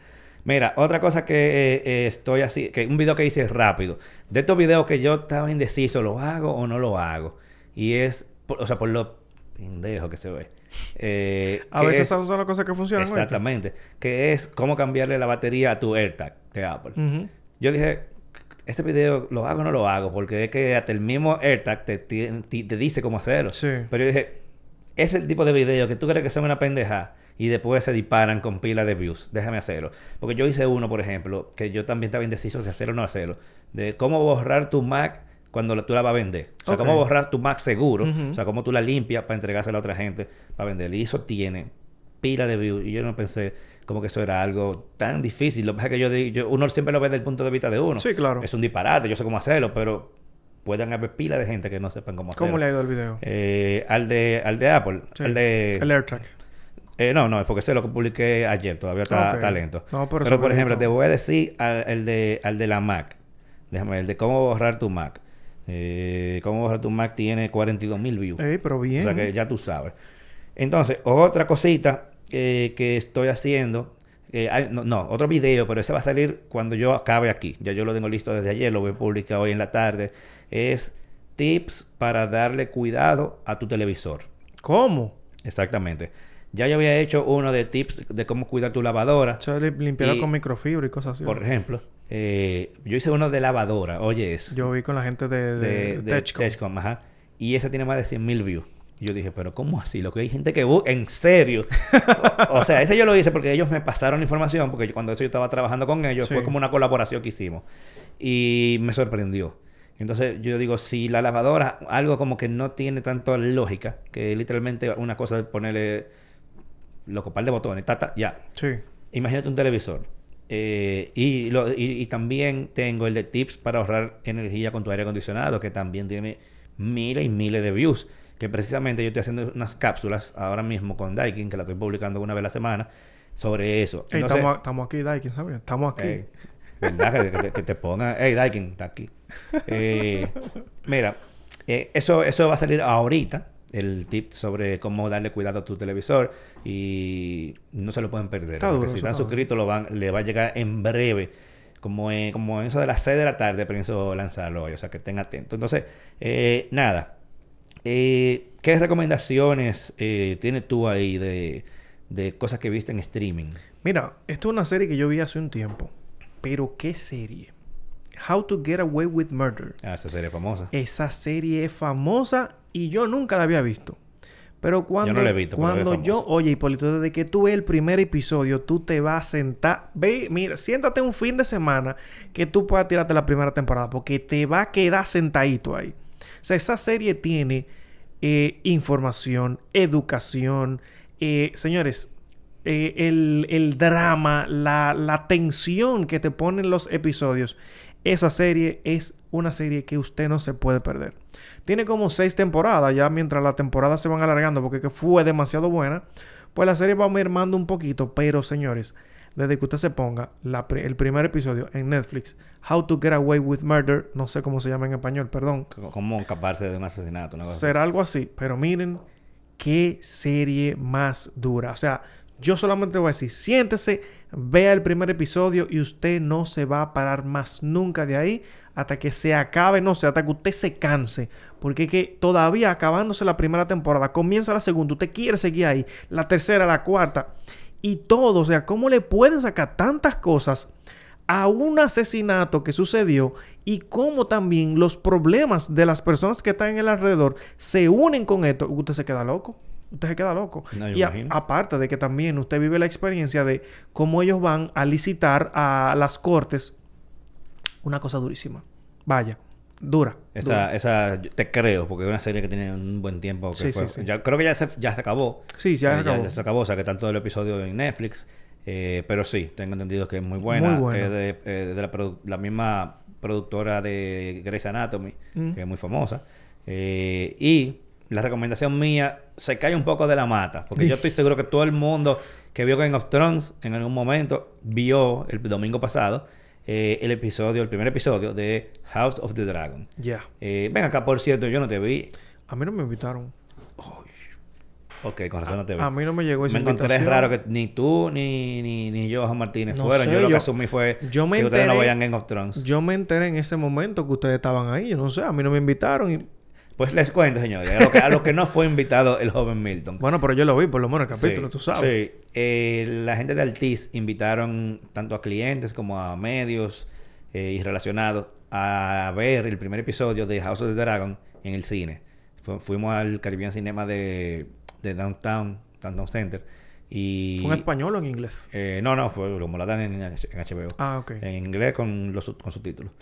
Mira, otra cosa que eh, eh, estoy así, que un video que hice rápido. De estos videos que yo estaba indeciso, ¿lo hago o no lo hago? Y es, por- o sea, por lo pendejo que se ve. Eh, A veces es- esas son las cosas que funcionan. ¿oíste? Exactamente. Que es cómo cambiarle la batería a tu AirTag de Apple. Yo dije, este video lo hago o no lo hago, porque es que hasta el mismo AirTag te, ti- te dice cómo hacerlo. Sí. Pero yo dije, es el tipo de video que tú crees que son una pendeja y después se disparan con pila de views. Déjame hacerlo. Porque yo hice uno, por ejemplo, que yo también estaba indeciso de hacerlo o no hacerlo, de cómo borrar tu Mac cuando la- tú la vas a vender. O sea, cómo borrar tu Mac seguro. O sea, cómo tú la limpias para entregársela a otra gente para vender. Y eso tiene pila de views. Y yo no pensé como que eso era algo tan difícil. Lo que pasa es que yo, yo- uno siempre lo ve desde el punto de vista de uno. Sí, claro. Es un disparate, yo sé cómo hacerlo, pero pueden haber pila de gente que no sepan cómo hacerlo. ¿Cómo le ha ido el video? Eh, al de al de Apple, Sí. al de El AirTag. eh, no, no, es porque es lo que publiqué ayer, todavía está, Ok. está lento. No, pero por ejemplo, te voy a decir al, el de, al de la Mac. Déjame ver, el de cómo borrar tu Mac. Eh, cómo borrar tu Mac tiene 42 mil views. Ey, pero bien. O sea que ya tú sabes. Entonces, otra cosita eh, que estoy haciendo. eh, hay- no, no, otro video, pero ese va a salir cuando yo acabe aquí. Ya yo lo tengo listo desde ayer, lo voy a publicar hoy en la tarde. Es tips para darle cuidado a tu televisor. ¿Cómo? Exactamente. Ya yo había hecho uno de tips de cómo cuidar tu lavadora. O sea, limpiarla con microfibra y cosas así. Por ejemplo, eh, yo hice uno de lavadora. Oye, eso. Yo vi con la gente de, de, de, de Techcom. Techcom, ajá. Y ese tiene más de 100 mil views. Yo dije, pero ¿cómo así? Lo que hay gente que... bu- En serio. o, o sea, ese yo lo hice porque ellos me pasaron la información. Porque yo- cuando eso yo estaba trabajando con ellos, Sí. fue como una colaboración que hicimos. Y me sorprendió. Entonces yo digo, si la lavadora, algo como que no tiene tanto lógica, que literalmente una cosa de ponerle loco par de botones, ta, ta, ya. Sí. Imagínate un televisor. Eh, y, lo- y, y también tengo el de tips para ahorrar energía con tu aire acondicionado, que también tiene miles y miles de views. Que precisamente yo estoy haciendo unas cápsulas ahora mismo con Daikin, que la estoy publicando una vez a la semana, sobre eso. Ey, Entonces, estamos, estamos aquí, Daikin, ¿sabes? Estamos aquí. ¿Verdad? Que, te- que te ponga... Hey, Daikin, está aquí. Eh, mira, eh, eso, eso va a salir ahorita. El tip sobre cómo darle cuidado a tu televisor. Y no se lo pueden perder. Está duro, si están está suscritos, lo van, le va a llegar en breve. Como en, como en eso de las 6 de la tarde, pienso lanzarlo hoy. O sea, que estén atentos. Entonces, eh, nada. Eh, ¿Qué recomendaciones eh, tienes tú ahí de, de cosas que viste en streaming? Mira, esto es una serie que yo vi hace un tiempo. Pero ¿qué serie? How to Get Away with Murder. Ah, esa serie famosa. Esa serie es famosa y yo nunca la había visto. Pero cuando, la he visto, cuando es yo, oye, Hipólito, desde que tú ves el primer episodio, tú te vas a sentar. Ve, mira, siéntate un fin de semana que tú puedas tirarte la primera temporada, porque te va a quedar sentadito ahí. Sea, esa serie tiene eh, información, educación, eh, señores, eh, el, el drama, la, la tensión que te ponen los episodios. Esa serie es una serie que usted no se puede perder. Tiene como seis temporadas ya mientras las temporadas se van alargando porque que fue demasiado buena. Pues la serie va mermando un poquito. Pero señores, desde que usted se ponga la el primer episodio en Netflix, How to Get Away with Murder, no sé cómo se llama en español, perdón. Cómo escaparse de un asesinato. una. Será algo así. Pero miren qué serie más dura. O sea, yo solamente voy a decir, siéntese, vea el primer episodio y usted no se va a parar más nunca de ahí hasta que se acabe, no sé, hasta que usted se canse. Porque es que todavía acabándose la primera temporada, comienza la segunda, usted quiere seguir ahí, la tercera, la cuarta. Y todo, o sea, ¿cómo le pueden sacar tantas cosas a un asesinato que sucedió y cómo también los problemas de las personas que están en el alrededor se unen con esto? Usted se queda loco. Usted se queda loco. No, y a- aparte de que también usted vive la experiencia de cómo ellos van a licitar a las cortes. Una cosa durísima. Vaya, dura. Esa, dura. esa te creo, porque es una serie que tiene un buen tiempo. Que Sí, fue- sí, sí. Ya, creo que ya se, ya se acabó. Sí, ya Eh, se acabó. Ya, se acabó, o sea que está todo el episodio en Netflix. Eh, pero sí, tengo entendido que es muy buena. Muy buena. Es de, eh, de la, misma productora de Grey's Anatomy, Mm. que es muy famosa. Eh, y la recomendación mía se cae un poco de la mata, porque yo estoy seguro que todo el mundo que vio Game of Thrones en algún momento vio el domingo pasado eh, el episodio, el primer episodio de House of the Dragon. Ya. Eh, ven acá, por cierto, yo no te vi. A mí no me invitaron. Ok, con razón no te vi. A mí no me llegó esa me encontré raro que ni tú ni, ni, ni yo, Juan Martínez, No fueron. sé, yo lo que asumí fue yo me que ustedes no enteré- vayan Game of Thrones. Yo me enteré en ese momento que ustedes estaban ahí. Yo no sé, a mí no me invitaron. Y... Pues les cuento, señores, a lo, que, a lo que no fue invitado el joven Milton. Bueno, pero yo lo vi, por lo menos el capítulo, Sí, tú sabes. Sí. Eh, la gente de Altiz invitaron tanto a clientes como a medios eh, y relacionados a ver el primer episodio de House of the Dragon en el cine. Fu- fuimos al Caribbean Cinema de, de Downtown, Downtown Center. Y, ¿Fue en español o en inglés? Eh, no, no, fue como la dan en, en HBO. Ah, ok. En inglés con los con subtítulos.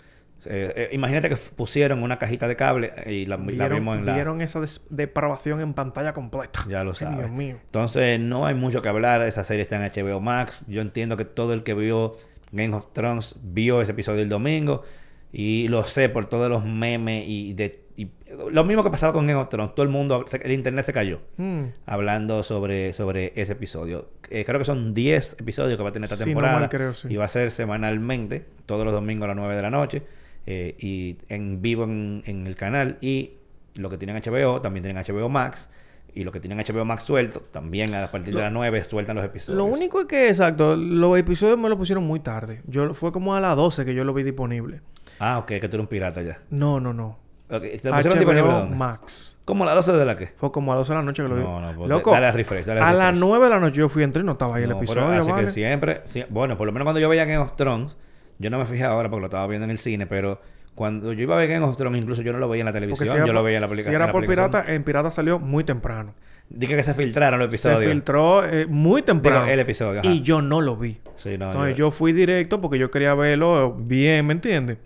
Eh, eh, imagínate que pusieron una cajita de cable y la, vimos en la... vieron esa depravación en pantalla completa. Ya lo sabes. Dios mío. Entonces, no hay mucho que hablar. Esa serie está en HBO Max. Yo entiendo que todo el que vio Game of Thrones vio ese episodio el domingo. Y lo sé por todos los memes y de... y lo mismo que pasaba con Game of Thrones. Todo el mundo... El internet se cayó. Mm. Hablando sobre, sobre ese episodio. Eh, creo que son 10 episodios que va a tener esta Sí, temporada. mal creo, sí. Y va a ser semanalmente. Todos los domingos a las 9 de la noche. Eh, y en vivo en, en el canal. Y lo que tienen HBO, también tienen HBO Max. Y lo que tienen HBO Max suelto, también a partir de las 9 sueltan los episodios. Lo único es que, exacto, los episodios me lo pusieron muy tarde. Yo Fue como a las 12 que yo lo vi disponible. Ah, ok, que tú eres un pirata ya. No, no, no. Ok, ¿Te lo pusieron disponible HBO dónde? Max. ¿Cómo a las 12 de la qué? Fue como a las 12 de la noche que lo vi. No, no, pues, Loco, dale a refresh, dale a a las refresh. 9 de la noche yo fui entré y no estaba ahí el pero episodio, así ¿vale? que siempre, bueno, por lo menos cuando yo veía Game of Thrones, yo no me fijé ahora porque lo estaba viendo en el cine, pero cuando yo iba a ver Game of Thrones, incluso yo no lo veía en la televisión, si yo lo veía en la si aplicación. era por pirata, en pirata salió muy temprano. Dije que se filtraron los Se episodios. filtró eh, muy temprano. Digo, el episodio, ajá. Y yo no lo vi. Sí, no, Entonces yo- yo fui directo porque yo quería verlo bien, ¿me entiendes?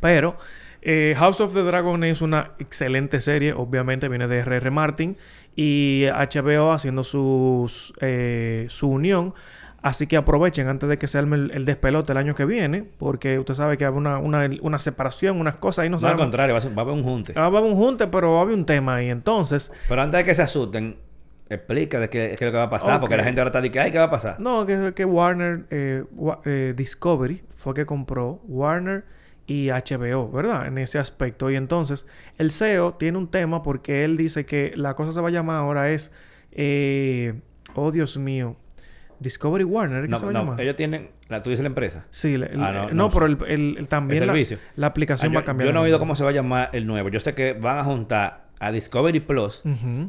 Pero eh, House of the Dragon es una excelente serie, obviamente viene de R.R. Martin y HBO haciendo sus, eh, su unión. Así que aprovechen antes de que se arme el, el despelote el año que viene, porque usted sabe que hay una, una, una separación, unas cosas ahí no No, al contrario, va a, ser- va a haber un junte. Ah, va a haber un junte, pero va a haber un tema ahí. Entonces, Pero antes de que se asusten, explica de qué, es lo que va a pasar, porque la gente ahora está diciendo, ay, ¿qué va a pasar? No, que, que Warner, eh, Wa- eh, Discovery fue que compró Warner y HBO, ¿verdad? En ese aspecto. Y entonces, el CEO tiene un tema porque él dice que la cosa se va a llamar ahora es, eh, oh Dios mío, Discovery Warner, ¿qué No, se va a no, llamar? ellos tienen, la, tú dices la empresa. Sí, Ah, no, pero el, el- el- también El la, servicio. la aplicación Ah, va a cambiar. yo no he oído cómo se va a llamar el nuevo. Yo sé que van a juntar a Discovery Plus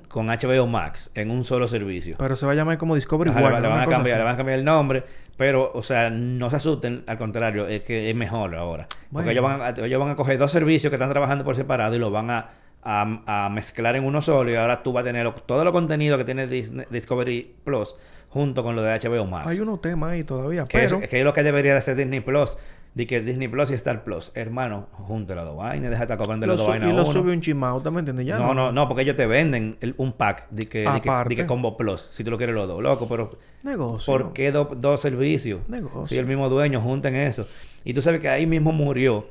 con HBO Max en un solo servicio. Pero se va a llamar como Discovery Ajá, Warner. le van a cambiar, le van a cambiar el nombre, pero, o sea, no se asusten, al contrario, es que es mejor ahora. Bueno. Porque ellos van, a, ellos van a coger dos servicios que están trabajando por separado y los van a, a, a mezclar en uno solo y ahora tú vas a tener lo- todo lo contenido que tiene Disney- Discovery Plus junto con lo de HBO Max. Hay unos temas ahí todavía, que, pero... es, que es lo que debería de ser Disney Plus. De que Disney Plus y Star Plus, hermano, junte las dos vainas, deja de estar cobrando lo las dos vainas y lo uno. sube un chimao, ¿tú me entiendes? Ya No, no, no, porque ellos te venden el- un pack de que, de que, Aparte. de que Combo Plus, si tú lo quieres los dos, loco, pero Negocio. ¿por qué do- dos servicios? Negocio. Si el mismo dueño junten eso. Y tú sabes que ahí mismo murió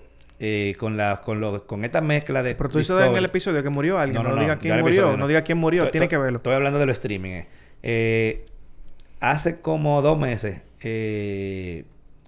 eh, con la con lo, con esta mezcla de Pero tú dices en el episodio que murió alguien. No, No, no, no, diga quién murió. episodio no. diga quién murió. Tiene que verlo. Estoy hablando de los streaming. eh. Eh, hace como dos meses, eh,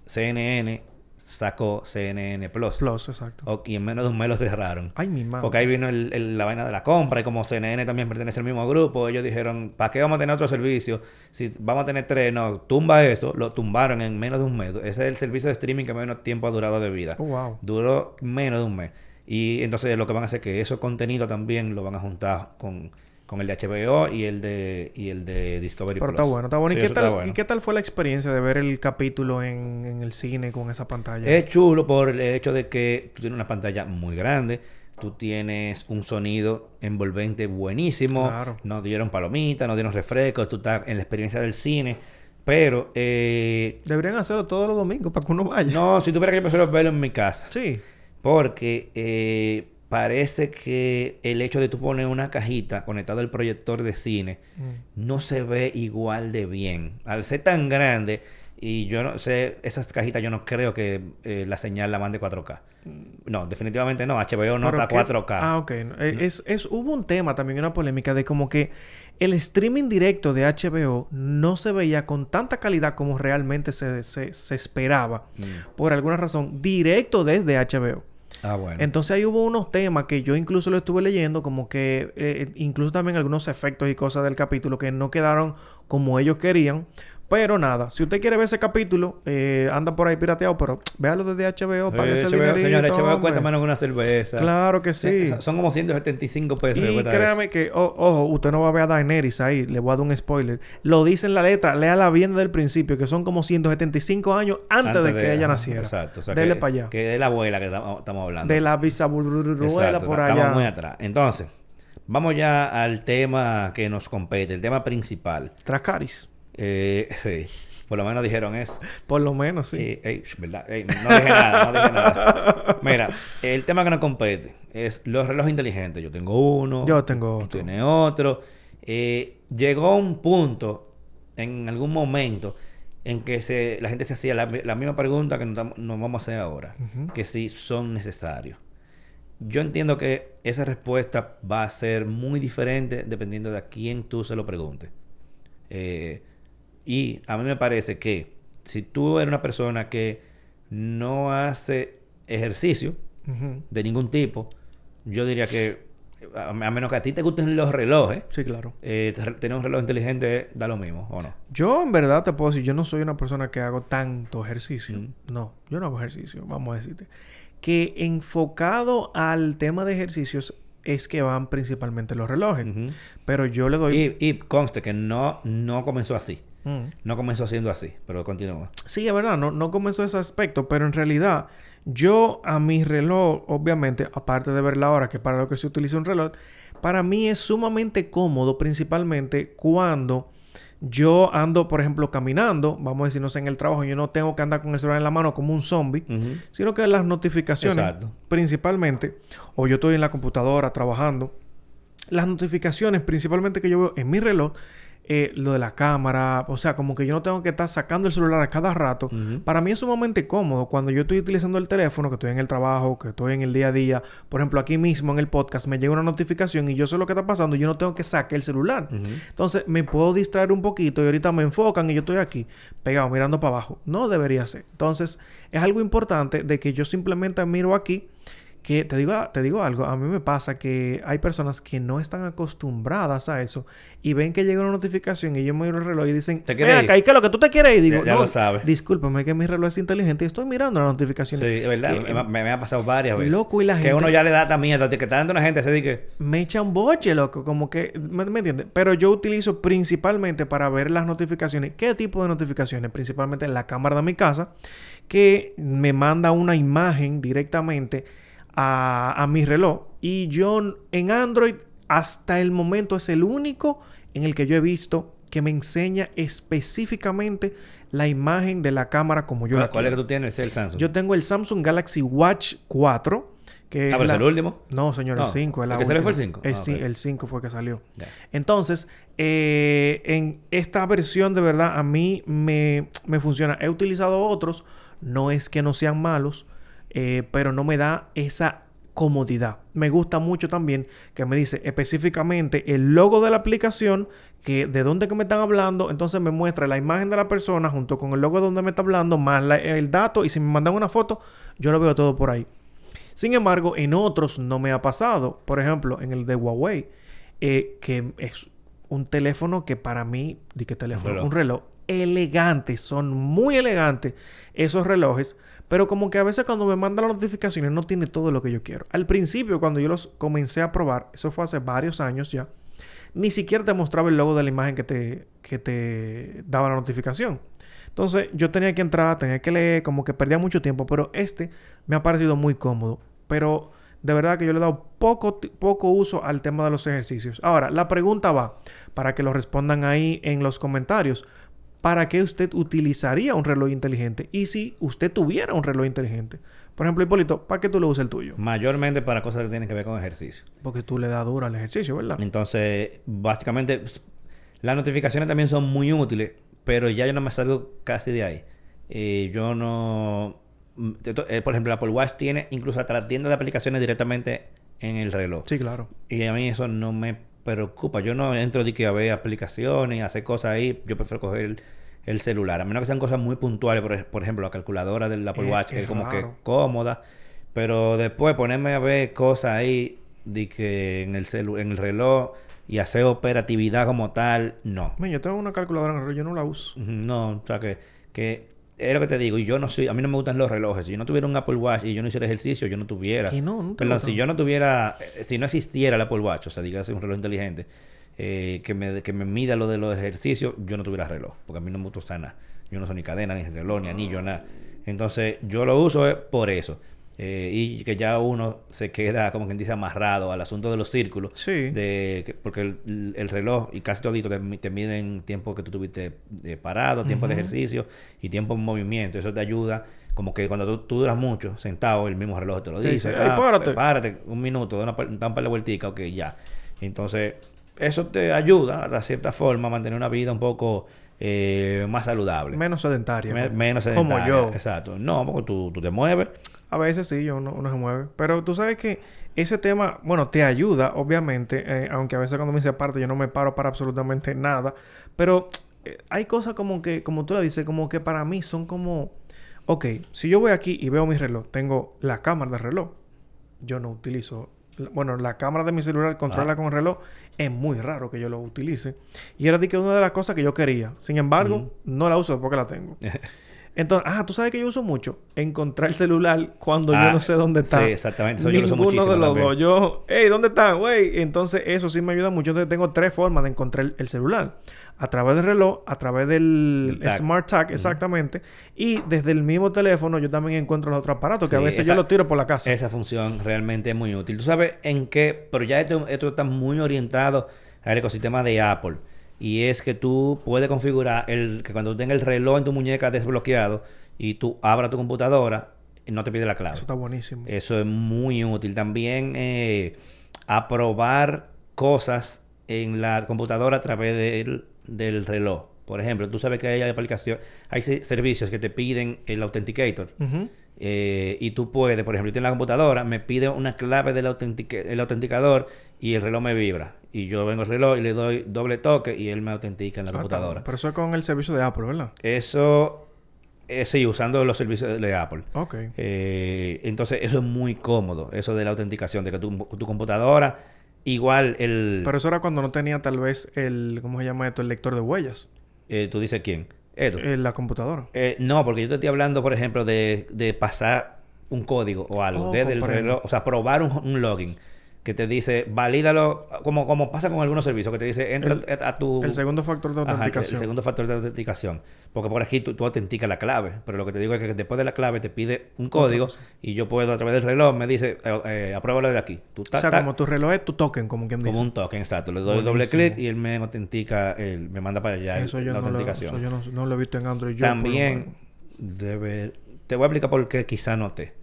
CNN sacó CNN Plus. Plus, exacto. O- y en menos de un mes lo cerraron. Ay, mi madre. Porque ahí vino el- el- la vaina de la compra y como CNN también pertenece al mismo grupo, ellos dijeron, ¿para qué vamos a tener otro servicio? Si vamos a tener tres, no, tumba eso, lo tumbaron en menos de un mes. Ese es el servicio de streaming que menos tiempo ha durado de vida. Oh, wow. Duró menos de un mes. Y entonces lo que van a hacer es que esos contenidos también lo van a juntar con, con el de HBO y el de, y el de Discovery Pero Plus. está bueno, está bueno. Sí, ¿Y, qué está tal, bueno. ¿Y qué tal fue la experiencia de ver el capítulo en, en el cine con esa pantalla? Es chulo por el hecho de que tú tienes una pantalla muy grande, tú tienes un sonido envolvente buenísimo, Claro. nos dieron palomitas, nos dieron refrescos, tú estás en la experiencia del cine, pero eh, Deberían hacerlo todos los domingos para que uno vaya. no, si tuviera que yo prefiero verlo en mi casa, Sí. porque eh, parece que el hecho de tú poner una cajita conectada al proyector de cine Mm. no se ve igual de bien. Al ser tan grande, y yo no sé, esas cajitas yo no creo que eh, la señal la mande 4K. No, definitivamente no. HBO no está que- 4K. Ah, ok. No, eh, Es, es, hubo un tema también, una polémica de como que el streaming directo de HBO no se veía con tanta calidad como realmente se, se, se esperaba. Mm. Por alguna razón, directo desde HBO. Ah. Entonces ahí hubo unos temas que yo incluso lo estuve leyendo, como que eh, incluso también algunos efectos y cosas del capítulo que no quedaron como ellos querían. Pero nada, si usted quiere ver ese capítulo, eh, anda por ahí pirateado, pero véalo desde HBO, Eh, ese dinerito, señores, HBO cuesta menos que una cerveza. Claro que sí. Eh, Son como 175 pesos. Y créame que, o- ojo, usted no va a ver a Daenerys ahí, le voy a dar un spoiler. Lo dice en la letra, léala bien desde el principio, que son como 175 años antes, de que ella ajá, naciera. Exacto. O sea, Dele que, para allá. Que de la abuela que estamos estamos hablando. De la bisabuela por Estamos allá. muy atrás. Entonces, vamos ya al tema que nos compete, el tema principal. Tracaris. Eh, sí. Por lo menos dijeron eso. Por lo menos, sí. Eh, ¿verdad? Ey, no dije nada, no dije nada. Mira, el tema que nos compete es los relojes inteligentes. Yo tengo uno. Yo tengo tú otro. tienes otro. Eh, llegó un punto, en algún momento, en que se, la gente se hacía la, la misma pregunta que nos, vamos a hacer ahora. Que si son necesarios. Yo entiendo que esa respuesta va a ser muy diferente dependiendo de a quién tú se lo preguntes. Eh, y a mí me parece que si tú eres una persona que no hace ejercicio de ningún tipo, yo diría que a, a menos que a ti te gusten los relojes, Sí, claro. eh, te- tener un reloj inteligente da lo mismo, ¿o no? Yo en verdad te puedo decir, yo no soy una persona que hago tanto ejercicio. Mm. No, yo no hago ejercicio, vamos a decirte. Que enfocado al tema de ejercicios es que van principalmente los relojes. Pero yo le doy... y, y conste que no, no comenzó así. Mm. No comenzó siendo así, pero continúa. Sí, es verdad, no, no comenzó ese aspecto, pero en realidad yo a mi reloj, obviamente, aparte de ver la hora, que para lo que se utiliza un reloj, para mí es sumamente cómodo, principalmente cuando yo ando, por ejemplo, caminando, vamos a decir, no sé, en el trabajo, yo no tengo que andar con el celular en la mano como un zombie, sino que las notificaciones, Exacto. principalmente, o yo estoy en la computadora trabajando, las notificaciones principalmente que yo veo en mi reloj, eh, lo de la cámara, o sea, como que yo no tengo que estar sacando el celular a cada rato. Para mí es sumamente cómodo cuando yo estoy utilizando el teléfono, que estoy en el trabajo, que estoy en el día a día. Por ejemplo, aquí mismo en el podcast me llega una notificación y yo sé lo que está pasando yo no tengo que sacar el celular. Entonces me puedo distraer un poquito y ahorita me enfocan y yo estoy aquí pegado mirando para abajo. No debería ser. Entonces es algo importante de que yo simplemente miro aquí que te digo, te digo algo, a mí me pasa que hay personas que no están acostumbradas a eso y ven que llega una notificación y yo me miro el reloj y dicen, ¿Te quieres acá, ¿y qué es lo que tú te quieres ir? Digo, Ya- ya no, lo sabes. discúlpame que mi reloj es inteligente y estoy mirando las Sí, notificaciones. es verdad. Que- me, me- me ha pasado varias veces. Loco, y la Que gente- uno ya le da miedo. de Que está dando una gente de que... me echa un boche, loco, como que, ¿me, me entiendes? Pero yo utilizo principalmente para ver las notificaciones. ¿Qué tipo de notificaciones? Principalmente en la cámara de mi casa, que me manda una imagen directamente a, a mi reloj. Y yo en Android, hasta el momento, es el único en el que yo he visto que me enseña específicamente la imagen de la cámara como yo ¿Cuál, la cuál es que tú tienes? El Samsung. Yo tengo el Samsung Galaxy Watch 4. Que Ah, pero es la- el último. no, señor, No, el 5. ¿el que salió fue el 5? El, Ah, el 5 fue que salió. Entonces, eh, en esta versión de verdad a mí me, me funciona. He utilizado otros, no es que no sean malos, eh, pero no me da esa comodidad. Me gusta mucho también que me dice específicamente el logo de la aplicación, que de dónde que me están hablando, entonces me muestra la imagen de la persona junto con el logo de donde me está hablando, más la- el dato, y si me mandan una foto, yo lo veo todo por ahí. Sin embargo, en otros no me ha pasado. Por ejemplo, en el de Huawei, eh, que es un teléfono que para mí, di que teléfono, reloj. un reloj elegante, son muy elegantes esos relojes, pero como que a veces cuando me mandan las notificaciones no tiene todo lo que yo quiero. Al principio, cuando yo los comencé a probar, eso fue hace varios años ya, ni siquiera te mostraba el logo de la imagen que te, que te daba la notificación. Entonces yo tenía que entrar, tenía que leer, como que perdía mucho tiempo, pero este me ha parecido muy cómodo. Pero de verdad que yo le he dado poco, poco uso al tema de los ejercicios. Ahora, la pregunta va, para que lo respondan ahí en los comentarios, ¿para qué usted utilizaría un reloj inteligente? Y si usted tuviera un reloj inteligente. Por ejemplo, Hipólito, ¿para qué tú le usas el tuyo? Mayormente para cosas que tienen que ver con ejercicio. Porque tú le das duro al ejercicio, ¿verdad? Entonces, básicamente, las notificaciones también son muy útiles, pero ya yo no me salgo casi de ahí. Eh, yo no... eh, por ejemplo, Apple Watch tiene incluso hasta la tienda de aplicaciones directamente en el reloj. Sí, claro. Y a mí eso no me preocupa. Yo no entro de que a ver aplicaciones, hacer cosas ahí. Yo prefiero coger el, el celular. A menos que sean cosas muy puntuales. Por, ej- por ejemplo, la calculadora del Apple Eh, Watch es es como que cómoda. Pero después ponerme a ver cosas ahí de que en el celu en el reloj y hacer operatividad como tal, no. Men, yo tengo una calculadora en el reloj, yo no la uso. No, o sea que, que es lo que te digo, y yo no soy, a mí no me gustan los relojes. Si yo no tuviera un Apple Watch y yo no hiciera ejercicio, yo no tuviera. Que no, no te Perdón, si yo no tuviera, eh, si no existiera el Apple Watch, o sea, dígase un reloj inteligente, eh, que me, que me mida lo de los ejercicios, yo no tuviera reloj, porque a mí no me gusta nada. Yo no soy ni cadena, ni reloj, ni anillo, nada. Entonces, yo lo uso es por eso. Eh, y que ya uno se queda, como quien dice, amarrado al asunto de los círculos. Sí. De, que- porque el, el reloj y casi todito te, te miden tiempo que tú tuviste eh, parado, tiempo de ejercicio y tiempo en movimiento. Eso te ayuda, como que cuando tú, tú duras mucho sentado, el mismo reloj te lo dice. dice, "Ey, párate". Párate un minuto, da, una, da un par de vuelticas, ok, ya. Entonces, eso te ayuda, de cierta forma, a mantener una vida un poco eh, más saludable. Menos sedentaria. Me- ¿no? menos Como sedentaria. yo. Exacto. No, porque tú, tú te mueves. A veces sí, uno, uno se mueve. Pero tú sabes que ese tema, bueno, te ayuda, obviamente, eh, aunque a veces cuando me dice aparte yo no me paro para absolutamente nada. Pero eh, hay cosas como que, como tú la dices, como que para mí son como, ok, si yo voy aquí y veo mi reloj, tengo la cámara del reloj, yo no utilizo, bueno, la cámara de mi celular controla Ah. con el reloj, es muy raro que yo lo utilice. Y era de que una de las cosas que yo quería. Sin embargo, no la uso porque la tengo. Entonces, ah, tú sabes que yo uso mucho encontrar el celular cuando yo Ah, no sé dónde está. sí, exactamente. Eso yo lo uso Ninguno muchísimo de los también. dos. Yo, hey, ¿dónde está, güey? Entonces, eso sí me ayuda mucho. Entonces, tengo tres formas de encontrar el, el celular: a través del reloj, a través del, tag. Smart Tag, exactamente. Y desde el mismo teléfono, yo también encuentro los otros aparatos que a veces esa- yo los tiro por la casa. Esa función realmente es muy útil. ¿Tú sabes en qué? Pero ya esto, esto está muy orientado al ecosistema de Apple. Y es que tú puedes configurar el que cuando tengas el reloj en tu muñeca desbloqueado y tú abras tu computadora, no te pide la clave. Eso está buenísimo. Eso es muy útil. También eh, aprobar cosas en la computadora a través del, del reloj. Por ejemplo, tú sabes que hay aplicaciones, hay se- servicios que te piden el Authenticator. Eh, y tú puedes, por ejemplo, yo tengo la computadora, me pide una clave del autentica- el autenticador y el reloj me vibra. Y yo vengo al reloj y le doy doble toque y él me autentica en la Ah, computadora. Pero eso es con el servicio de Apple, ¿verdad? Eso, eh, sí, usando los servicios de Apple. Ok. Eh, entonces, eso es muy cómodo, eso de la autenticación, de que tu, tu computadora, igual el... Pero eso era cuando no tenía tal vez el, ¿cómo se llama esto? El lector de huellas. eh, tú dices quién, Edu. En la computadora. Eh, no, porque yo te estoy hablando, por ejemplo, de, de pasar un código o algo Oh, desde el reloj, o sea, probar un, un login que te dice, valídalo, como, como pasa con algunos servicios, que te dice, entra El- a tu... El segundo factor de Ajá, el- autenticación. el segundo factor de autenticación. Porque por aquí tú, tú autenticas la clave. Pero lo que te digo es que después de la clave te pide un código y yo puedo a través del reloj me dice, eh, eh, apruébalo de aquí. Tú o tac, sea, como tu reloj es tu token, como quien dice. como un token, exacto. Le doy doble clic y él me autentica, él me manda para allá Eso yo, la no lo, autenticación. eso yo no, no lo he visto en Android. yo, lo También debe... Te voy a explicar por qué quizá no te.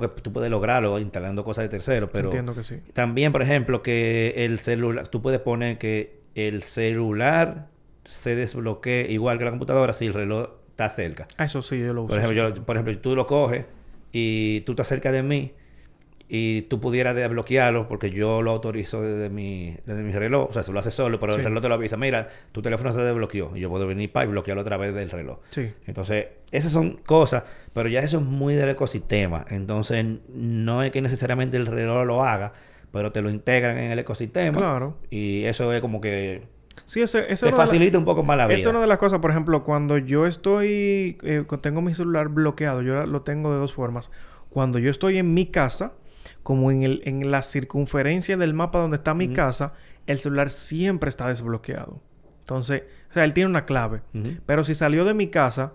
Porque tú puedes lograrlo instalando cosas de terceros, pero... Entiendo que sí. También, por ejemplo, que el celular... Tú puedes poner que el celular se desbloquee igual que la computadora si el reloj está cerca. Eso sí, yo lo uso. Por ejemplo, yo, por ejemplo, tú lo coges y tú estás cerca de mí y tú pudieras desbloquearlo porque yo lo autorizo desde mi, desde mi reloj. O sea, se lo hace solo, pero Sí. el reloj te lo avisa. Mira, tu teléfono se desbloqueó y yo puedo venir para y bloquearlo a través del reloj. Sí. Entonces, esas son cosas, pero ya eso es muy del ecosistema. Entonces, no es que necesariamente el reloj lo haga, pero te lo integran en el ecosistema. Claro. Y eso es como que Sí, ese, ese te la- facilita un poco más la vida. Esa es una de las cosas, por ejemplo, cuando yo estoy, eh, tengo mi celular bloqueado, yo lo tengo de dos formas. Cuando yo estoy en mi casa, como en, el, en la circunferencia del mapa donde está mi casa, el celular siempre está desbloqueado. Entonces, o sea, él tiene una clave. Pero si salió de mi casa,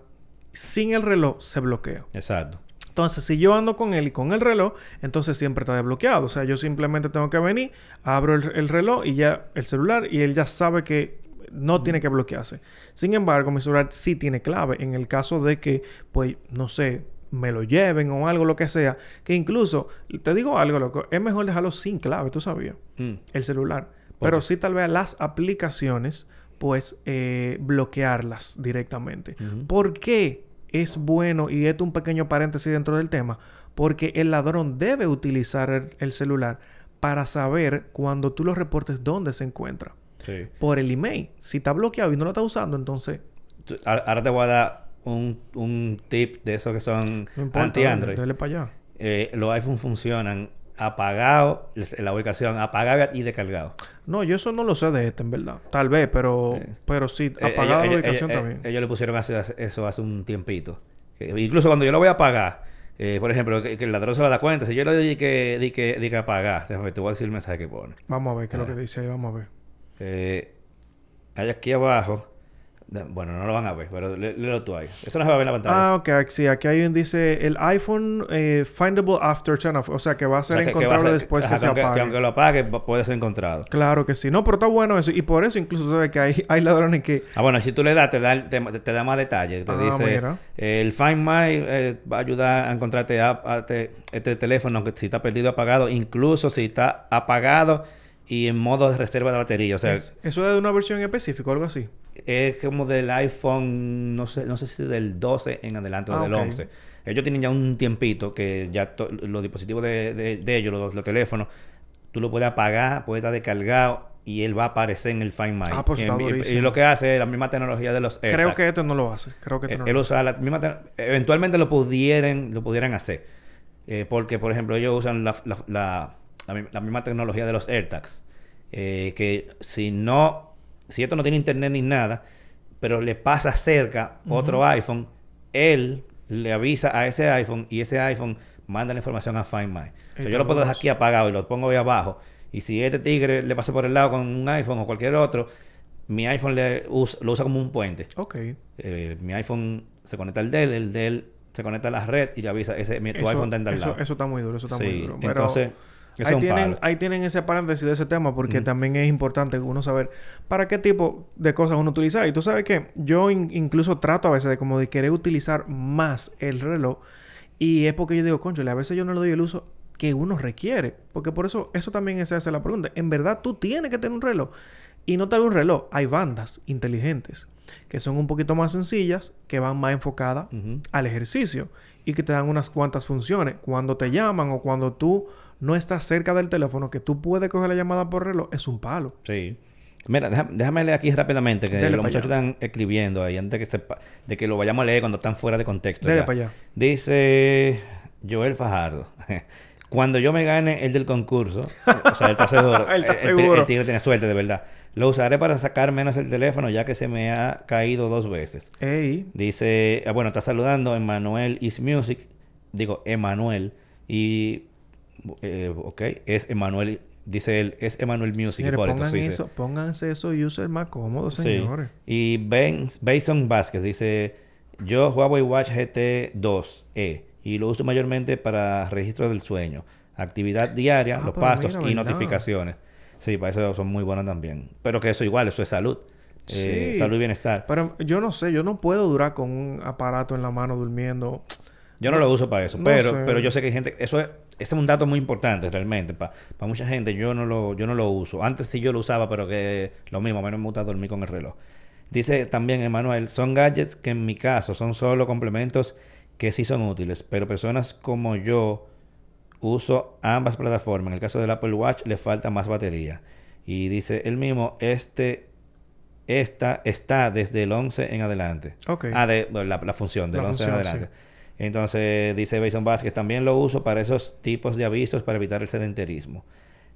sin el reloj, se bloquea. Exacto. Entonces, si yo ando con él y con el reloj, entonces siempre está desbloqueado. O sea, yo simplemente tengo que venir, abro el, el reloj y ya el celular y él ya sabe que no tiene que bloquearse. Sin embargo, mi celular sí tiene clave en el caso de que, pues, no sé, me lo lleven o algo, lo que sea. Que incluso, te digo algo, loco, es mejor dejarlo sin clave, ¿tú sabías? Mm. El celular. ¿Por Pero qué? sí tal vez las aplicaciones, pues, eh, bloquearlas directamente. Ujú. ¿Por qué es bueno? Y esto un pequeño paréntesis dentro del tema. Porque el ladrón debe utilizar el, el celular para saber cuando tú lo reportes dónde se encuentra. Sí. Por el email. Si está bloqueado y no lo está usando, entonces... Ahora te voy a dar un, un tip de esos que son No anti-Android. Dale para allá. Eh, los iPhone funcionan apagado, la ubicación apagada y descargado. No, yo eso no lo sé de este, en verdad. Tal vez, pero... Eh. Pero sí, Eh, apagada ellos- la ubicación ellos- también. Ellos le pusieron hace- eso hace un tiempito. Que incluso cuando yo lo voy a apagar, eh, por ejemplo, que, que el ladrón se va a dar cuenta, si yo le di que, di que, di que apagar, te voy a decir el mensaje que pone. Vamos a ver qué es lo Ah. que dice ahí. Vamos a ver. Hay aquí abajo, Bueno, no lo van a ver, pero léelo tú ahí. Eso no se va a ver en la pantalla. Ah, ok. Sí, aquí hay un dice el iPhone eh, findable after turn off. O sea, que va a ser encontrable después que, se apague. Que, aunque lo apague, puede ser encontrado. Claro que sí. No, pero está bueno eso. Y por eso incluso sabes que hay, hay ladrones que... Ah, bueno, si tú le das, te da, te, da más detalles. Te ah, dice, el Find My eh, va a ayudar a encontrarte este teléfono, aunque si está perdido apagado. Incluso si está apagado y en modo de reserva de batería. O sea, ¿Eso es de una versión específica o algo así? Es como del iPhone, no sé, no sé si del 12 en adelante o ah, del 11. Ellos tienen ya un tiempito que ya los dispositivos de, de, ellos, los, teléfonos, tú lo puedes apagar, puede estar descargado y él va a aparecer en el Find My. Ah, pues está y, y, lo que hace es la misma tecnología de los AirTags. Creo que esto no lo hace. Creo que esto no él usa la misma... Eventualmente lo pudieran, lo pudieran hacer. Eh, porque, por ejemplo, ellos usan la, la la, misma tecnología de los AirTags. Eh, que si no, si esto no tiene internet ni nada, pero le pasa cerca otro iPhone, él le avisa a ese iPhone y ese iPhone manda la información a Find My. yo lo puedo dejar aquí apagado y lo pongo ahí abajo. Y si este tigre le pasa por el lado con un iPhone o cualquier otro, mi iPhone le lo usa como un puente. Ok. Eh, mi iPhone se conecta al Dell, el Dell se conecta a la red y le avisa, ese, tu iPhone está al lado. Eso está muy duro, eso está muy duro. entonces ahí, tienen, ahí tienen ese paréntesis de ese tema porque también es importante uno saber para qué tipo de cosas uno utiliza. Y tú sabes que yo incluso trato a veces de como de querer utilizar más el reloj y es porque yo digo, concho, a veces yo no le doy el uso que uno requiere. Porque por eso, eso también se hace la pregunta. En verdad, tú tienes que tener un reloj. Y no tener un reloj. Hay bandas inteligentes que son un poquito más sencillas, que van más enfocadas al ejercicio y que te dan unas cuantas funciones. Cuando te llaman o cuando tú no estás cerca del teléfono, que tú puedes coger la llamada por reloj, es un palo. Sí. Mira, déjame, leer aquí rápidamente, que los muchachos están escribiendo ahí antes de que, sepa, de que lo vayamos a leer cuando están fuera de contexto. Dale para allá. Dice Joel Fajardo. cuando yo me gane el del concurso, o sea, el tasador, el, el, tigre tiene suerte, de verdad. Lo usaré para sacar menos el teléfono, ya que se me ha caído dos veces. Ey. Dice, ah, bueno, está saludando Emanuel Is Music. Digo, Emanuel. Y eh, ok, es Emanuel, dice él, es Emanuel Music. pongan eso, pónganse esos users más cómodos, señores. Y ben, Bason Vázquez dice, yo Huawei Watch GT 2E y lo uso mayormente para registro del sueño, actividad diaria, ah, los pasos y notificaciones. Sí, para eso son muy buenos también. Pero que eso igual, eso es salud. Eh, salud y bienestar. Pero yo no sé, yo no puedo durar con un aparato en la mano durmiendo. Yo no lo uso para eso, pero, pero yo sé que hay gente, eso es, ese es un dato muy importante realmente, para mucha gente yo no, lo, yo no lo uso. Antes sí yo lo usaba, pero que lo mismo, a mí no me gusta dormir con el reloj. Dice también Emanuel, son gadgets que en mi caso son solo complementos que sí son útiles, pero personas como yo uso ambas plataformas. En el caso del Apple Watch le falta más batería. Y dice el mismo, este esta está desde el 11 en adelante. Ah, de, la, función del 11 en adelante. Entonces dice Bason Vázquez, también lo uso para esos tipos de avisos para evitar el sedentarismo.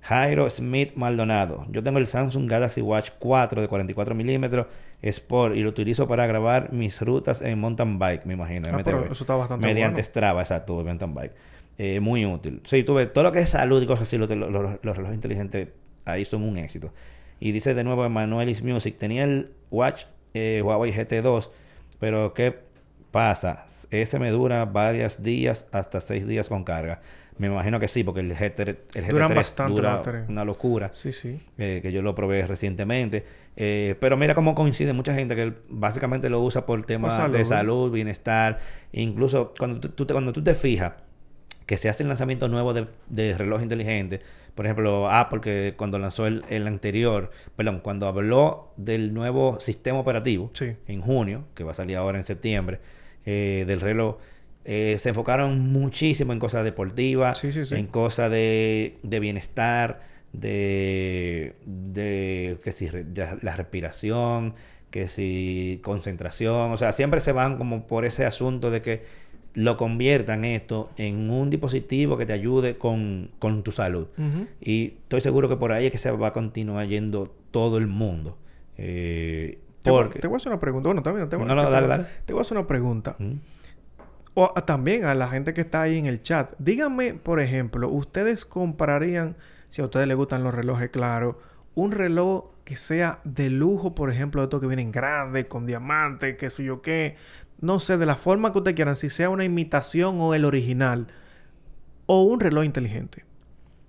Jairo Smith Maldonado. Yo tengo el Samsung Galaxy Watch 4 de 44 milímetros Sport y lo utilizo para grabar mis rutas en mountain bike, me imagino. Ah, eso está bastante Mediante Strava, exacto, mountain bike. Eh, muy útil. Sí, tuve todo lo que es salud y cosas así, los, relojes inteligentes ahí son un éxito. Y dice de nuevo Emanuelis Music, tenía el Watch eh, Huawei GT2, pero ¿qué pasa? Ese me dura varios días, hasta seis días con carga. Me imagino que sí, porque el GT, el GT3 dura una locura. Sí, sí. Eh, que yo lo probé recientemente. Eh, pero mira cómo coincide mucha gente que básicamente lo usa por temas de salud, bienestar. incluso cuando tú, cuando tú te fijas que se hace el lanzamiento nuevo de, reloj inteligente, por ejemplo, Apple que cuando lanzó el, el anterior, perdón, cuando habló del nuevo sistema operativo en junio, que va a salir ahora en septiembre, eh, del reloj, eh, se enfocaron muchísimo en cosas deportivas, en cosas de, de bienestar, de, de que si la respiración, que si concentración, o sea, siempre se van como por ese asunto de que lo conviertan esto en un dispositivo que te ayude con, con tu salud. Y estoy seguro que por ahí es que se va a continuar yendo todo el mundo. Eh, te, voy, a hacer una pregunta. Bueno, también te, voy, no, no, dale, dale. te voy a hacer una pregunta. O también a la gente que está ahí en el chat. Díganme, por ejemplo, ¿ustedes comprarían, si a ustedes les gustan los relojes, claro, un reloj que sea de lujo, por ejemplo, de estos que vienen grandes, con diamantes, qué sé yo qué. No sé, de la forma que ustedes quieran, si sea una imitación o el original. O un reloj inteligente.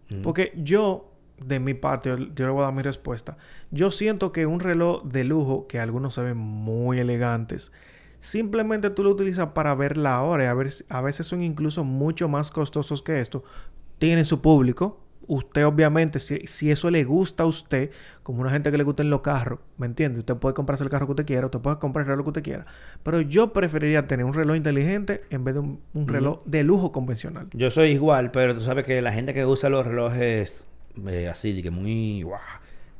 Mm. Porque yo, de mi parte, yo yo le voy a dar mi respuesta. Yo siento que un reloj de lujo, que algunos se ven muy elegantes, simplemente tú lo utilizas para ver la hora. Y a, ver, a veces son incluso mucho más costosos que esto. Tienen su público. Usted, obviamente, si, si eso le gusta a usted, como una gente que le gusten los carros, ¿me entiende? Usted puede comprarse el carro que usted quiera, usted puede comprar el reloj que usted quiera. Pero yo preferiría tener un reloj inteligente en vez de un, reloj de lujo convencional. Yo soy igual, pero tú sabes que la gente que usa los relojes eh, así, de que muy... guau,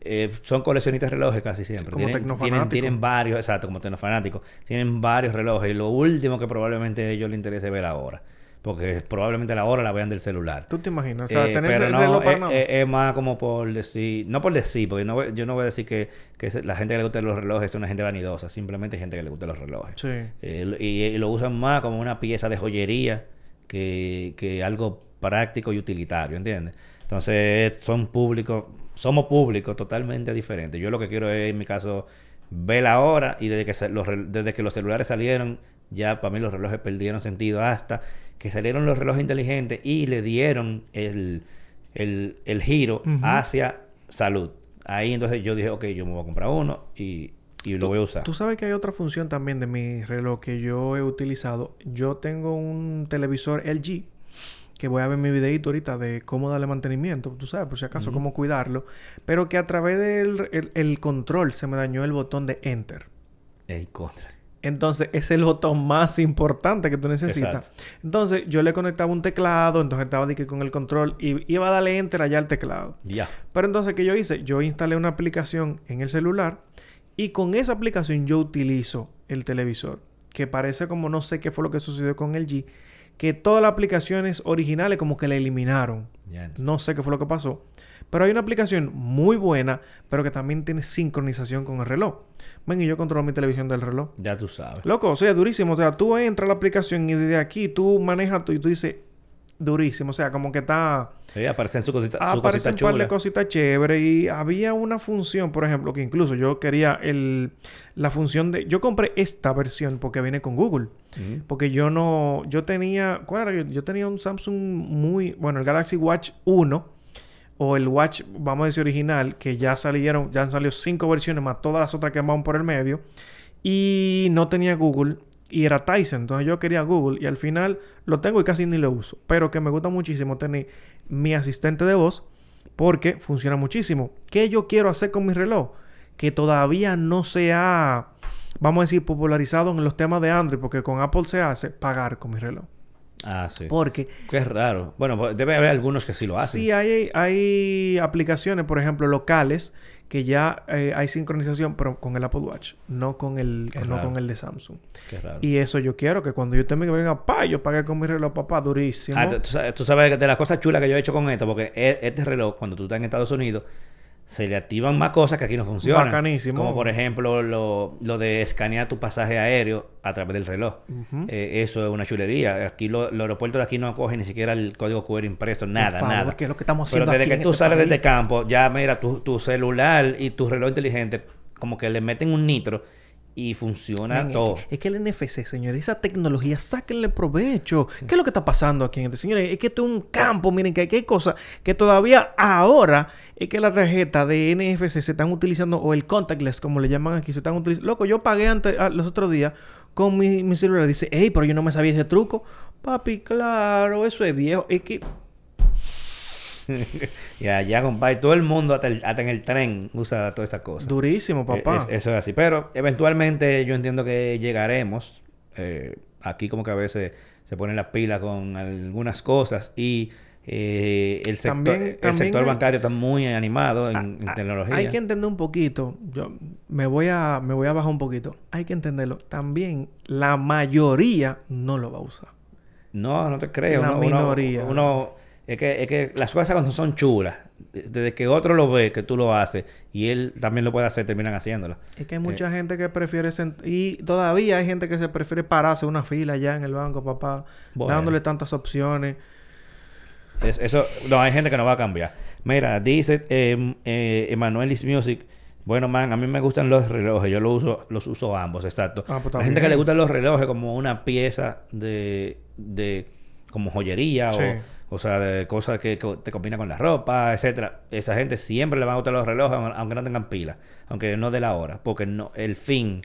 eh, son coleccionistas de relojes casi siempre. Como tienen, tienen, tienen varios, exacto, como tecnofanáticos. Tienen varios relojes y lo último que probablemente a ellos les interese ver ahora. Porque probablemente la hora la vean del celular. ¿Tú te imaginas? O sea, Eh, tener pero el no, reloj para es, más como por decir, no por decir, porque no, yo no voy a decir que, que la gente que le gusta los relojes es una gente vanidosa, simplemente gente que le gusta los relojes. Sí. Eh, y, y lo usan más como una pieza de joyería que, que algo práctico y utilitario, ¿entiendes? Entonces son públicos, somos públicos totalmente diferentes. Yo lo que quiero es, en mi caso, ver la hora y desde que, los, desde que los celulares salieron, ya para mí los relojes perdieron sentido hasta que salieron los relojes inteligentes y le dieron el, el, el giro hacia salud. Ahí entonces yo dije, ok, yo me voy a comprar uno y, y lo voy a usar. Tú sabes que hay otra función también de mi reloj que yo he utilizado. Yo tengo un televisor LG que voy a ver mi videito ahorita de cómo darle mantenimiento, tú sabes, por si acaso, cómo cuidarlo. Pero que a través del el, el control se me dañó el botón de Enter. Ey, contra. Entonces, es el botón más importante que tú necesitas. Exacto. Entonces, yo le conectaba un teclado, entonces estaba que con el control y iba a darle Enter allá al teclado. Ya. Pero entonces, ¿qué yo hice? Yo instalé una aplicación en el celular y con esa aplicación yo utilizo el televisor. Que parece como no sé qué fue lo que sucedió con el G. Que todas las aplicaciones originales como que la eliminaron. No sé qué fue lo que pasó. Pero hay una aplicación muy buena, pero que también tiene sincronización con el reloj. Ven, y yo controlo mi televisión del reloj. Ya tú sabes. Loco, o sea, durísimo. O sea, tú entras a la aplicación y desde aquí tú manejas tú y tú dices durísimo. O sea, como que está... Sí, aparecen su cosita, su Aparece cosita un par de cositas chéveres y había una función, por ejemplo, que incluso yo quería el, la función de... Yo compré esta versión porque viene con Google. Porque yo no... Yo tenía... ¿Cuál era? Yo, yo tenía un Samsung muy... Bueno, el Galaxy Watch 1 o el Watch, vamos a decir original, que ya salieron... Ya han salido cinco versiones más todas las otras que van por el medio. Y no tenía Google. Y era Tyson. Entonces yo quería Google. Y al final lo tengo y casi ni lo uso. Pero que me gusta muchísimo tener mi asistente de voz. Porque funciona muchísimo. ¿Qué yo quiero hacer con mi reloj? Que todavía no se ha, vamos a decir, popularizado en los temas de Android. Porque con Apple se hace pagar con mi reloj. Ah, sí. Porque Qué raro. Bueno, pues, debe haber algunos que sí lo hacen. Sí, hay, hay aplicaciones, por ejemplo, locales que ya eh, hay sincronización, pero con el Apple Watch, no con el, Qué no raro. con el de Samsung. Qué raro. Y eso yo quiero que cuando yo también venga, pa, yo pague con mi reloj, papá, durísimo. Ah, tú, tú sabes, de las cosas chulas que yo he hecho con esto, porque e- este reloj, cuando tú estás en Estados Unidos, se le activan más cosas que aquí no funcionan. Bacanísimo. Como por ejemplo lo, lo de escanear tu pasaje aéreo a través del reloj. Eh, eso es una chulería. Aquí lo- los aeropuertos de aquí no cogen ni siquiera el código QR impreso, nada, favor, nada. que es lo que estamos Pero haciendo desde aquí que en tú este sales país. desde campo, ya mira, tu, tu celular y tu reloj inteligente, como que le meten un nitro y funciona es todo. que- Es que el NFC, señores, esa tecnología, sáquenle provecho. ¿Qué es lo que está pasando aquí? Gente? Señores, es que esto es un campo, miren que aquí hay cosas que todavía ahora es que la tarjeta de NFC se están utilizando, o el contactless, como le llaman aquí, se están utilizando. Loco, yo pagué antes, ah, los otros días con mi, mi celular. Dice, hey, pero yo no me sabía ese truco. Papi, claro, eso es viejo. Es que y allá, compadre, todo el mundo, hasta, el- hasta en el tren, usa todas esas cosas. durísimo, papá. Eh, es- eso es así. Pero eventualmente yo entiendo que llegaremos. Eh, aquí como que a veces se ponen las pilas con algunas cosas y eh, el, sector, También- el también sector hay- bancario está muy animado en, Ah, en ah, tecnología. Hay que entender un poquito. Yo me voy a me voy a bajar un poquito. Hay que entenderlo. También la mayoría no lo va a usar. No, no te creo. La uno, minoría. uno- es, que, es que las cosas cuando son chulas, desde que otro lo ve, que tú lo haces, y él también lo puede hacer, terminan haciéndola. Es que hay mucha gente que prefiere y todavía hay gente que se prefiere pararse una fila allá en el banco, papá, Bueno. dándole tantas opciones. Es- eso, no, hay gente que no va a cambiar. Mira, dice eh, eh, Emanuel is Music. Bueno, man, a mí me gustan los relojes. Yo los uso, los uso ambos, exacto. Ah, pues La está gente que le gustan los relojes como una pieza de, de como joyería Sí. o, o sea, de cosas que te combinan con la ropa, etcétera. Esa gente siempre le van a gustar los relojes, aun- aunque no tengan pila, aunque no de la hora, porque no, el fin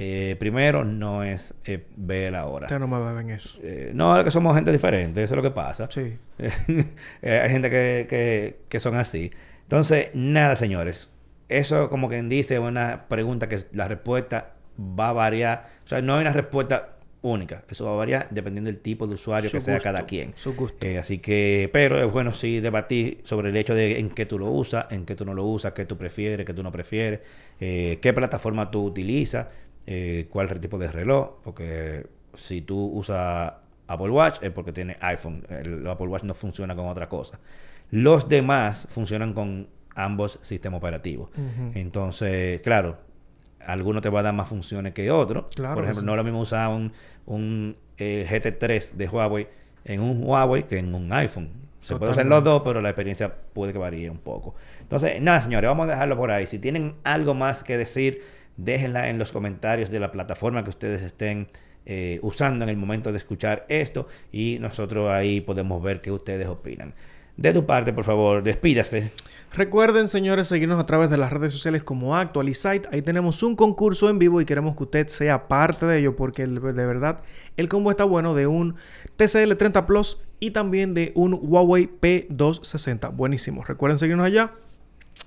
eh, primero no es eh, ver la hora. Ustedes no me beben eso. Eh, no, es que somos gente diferente, eso es lo que pasa. Sí. Eh, hay gente que, que, que son así. Entonces, nada, señores. Eso, como quien dice, es una pregunta que la respuesta va a variar. O sea, no hay una respuesta única. Eso va a variar dependiendo del tipo de usuario Su que sea cada quien. Su gusto. Eh, así que, pero es bueno sí debatir sobre el hecho de en qué tú lo usas, en qué tú no lo usas, qué tú prefieres, qué tú no prefieres, eh, qué plataforma tú utilizas, eh, cuál es el tipo de reloj, porque si tú usas Apple Watch es porque tiene iPhone, el Apple Watch no funciona con otra cosa. Los demás funcionan con ambos sistemas operativos. Entonces, claro, alguno te va a dar más funciones que otro. Claro Por ejemplo, sí. no es lo mismo usar un, un eh, GT3 de Huawei en un Huawei que en un iPhone. Se puede usar los Totalmente. dos, pero la experiencia puede que varíe un poco. Entonces, nada, señores, vamos a dejarlo por ahí. Si tienen algo más que decir, déjenla en los comentarios de la plataforma que ustedes estén eh, usando en el momento de escuchar esto y nosotros ahí podemos ver qué ustedes opinan. De tu parte, por favor, despídase. Recuerden, señores, seguirnos a través de las redes sociales como Actualizite. Ahí tenemos un concurso en vivo y queremos que usted sea parte de ello porque de verdad el combo está bueno de un TCL 30 Plus y también de un Huawei P260. Buenísimo. Recuerden seguirnos allá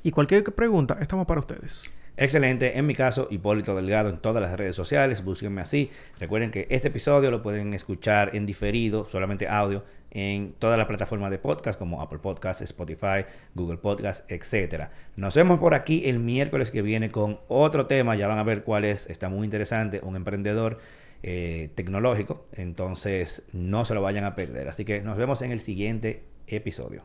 y cualquier pregunta, estamos para ustedes. Excelente. En mi caso, Hipólito Delgado en todas las redes sociales. Búsquenme así. Recuerden que este episodio lo pueden escuchar en diferido, solamente audio, en todas las plataformas de podcast como Apple Podcasts, Spotify, Google Podcasts, etcétera. Nos vemos por aquí el miércoles que viene con otro tema. Ya van a ver cuál es. Está muy interesante. Un emprendedor eh, tecnológico. Entonces, no se lo vayan a perder. Así que nos vemos en el siguiente episodio.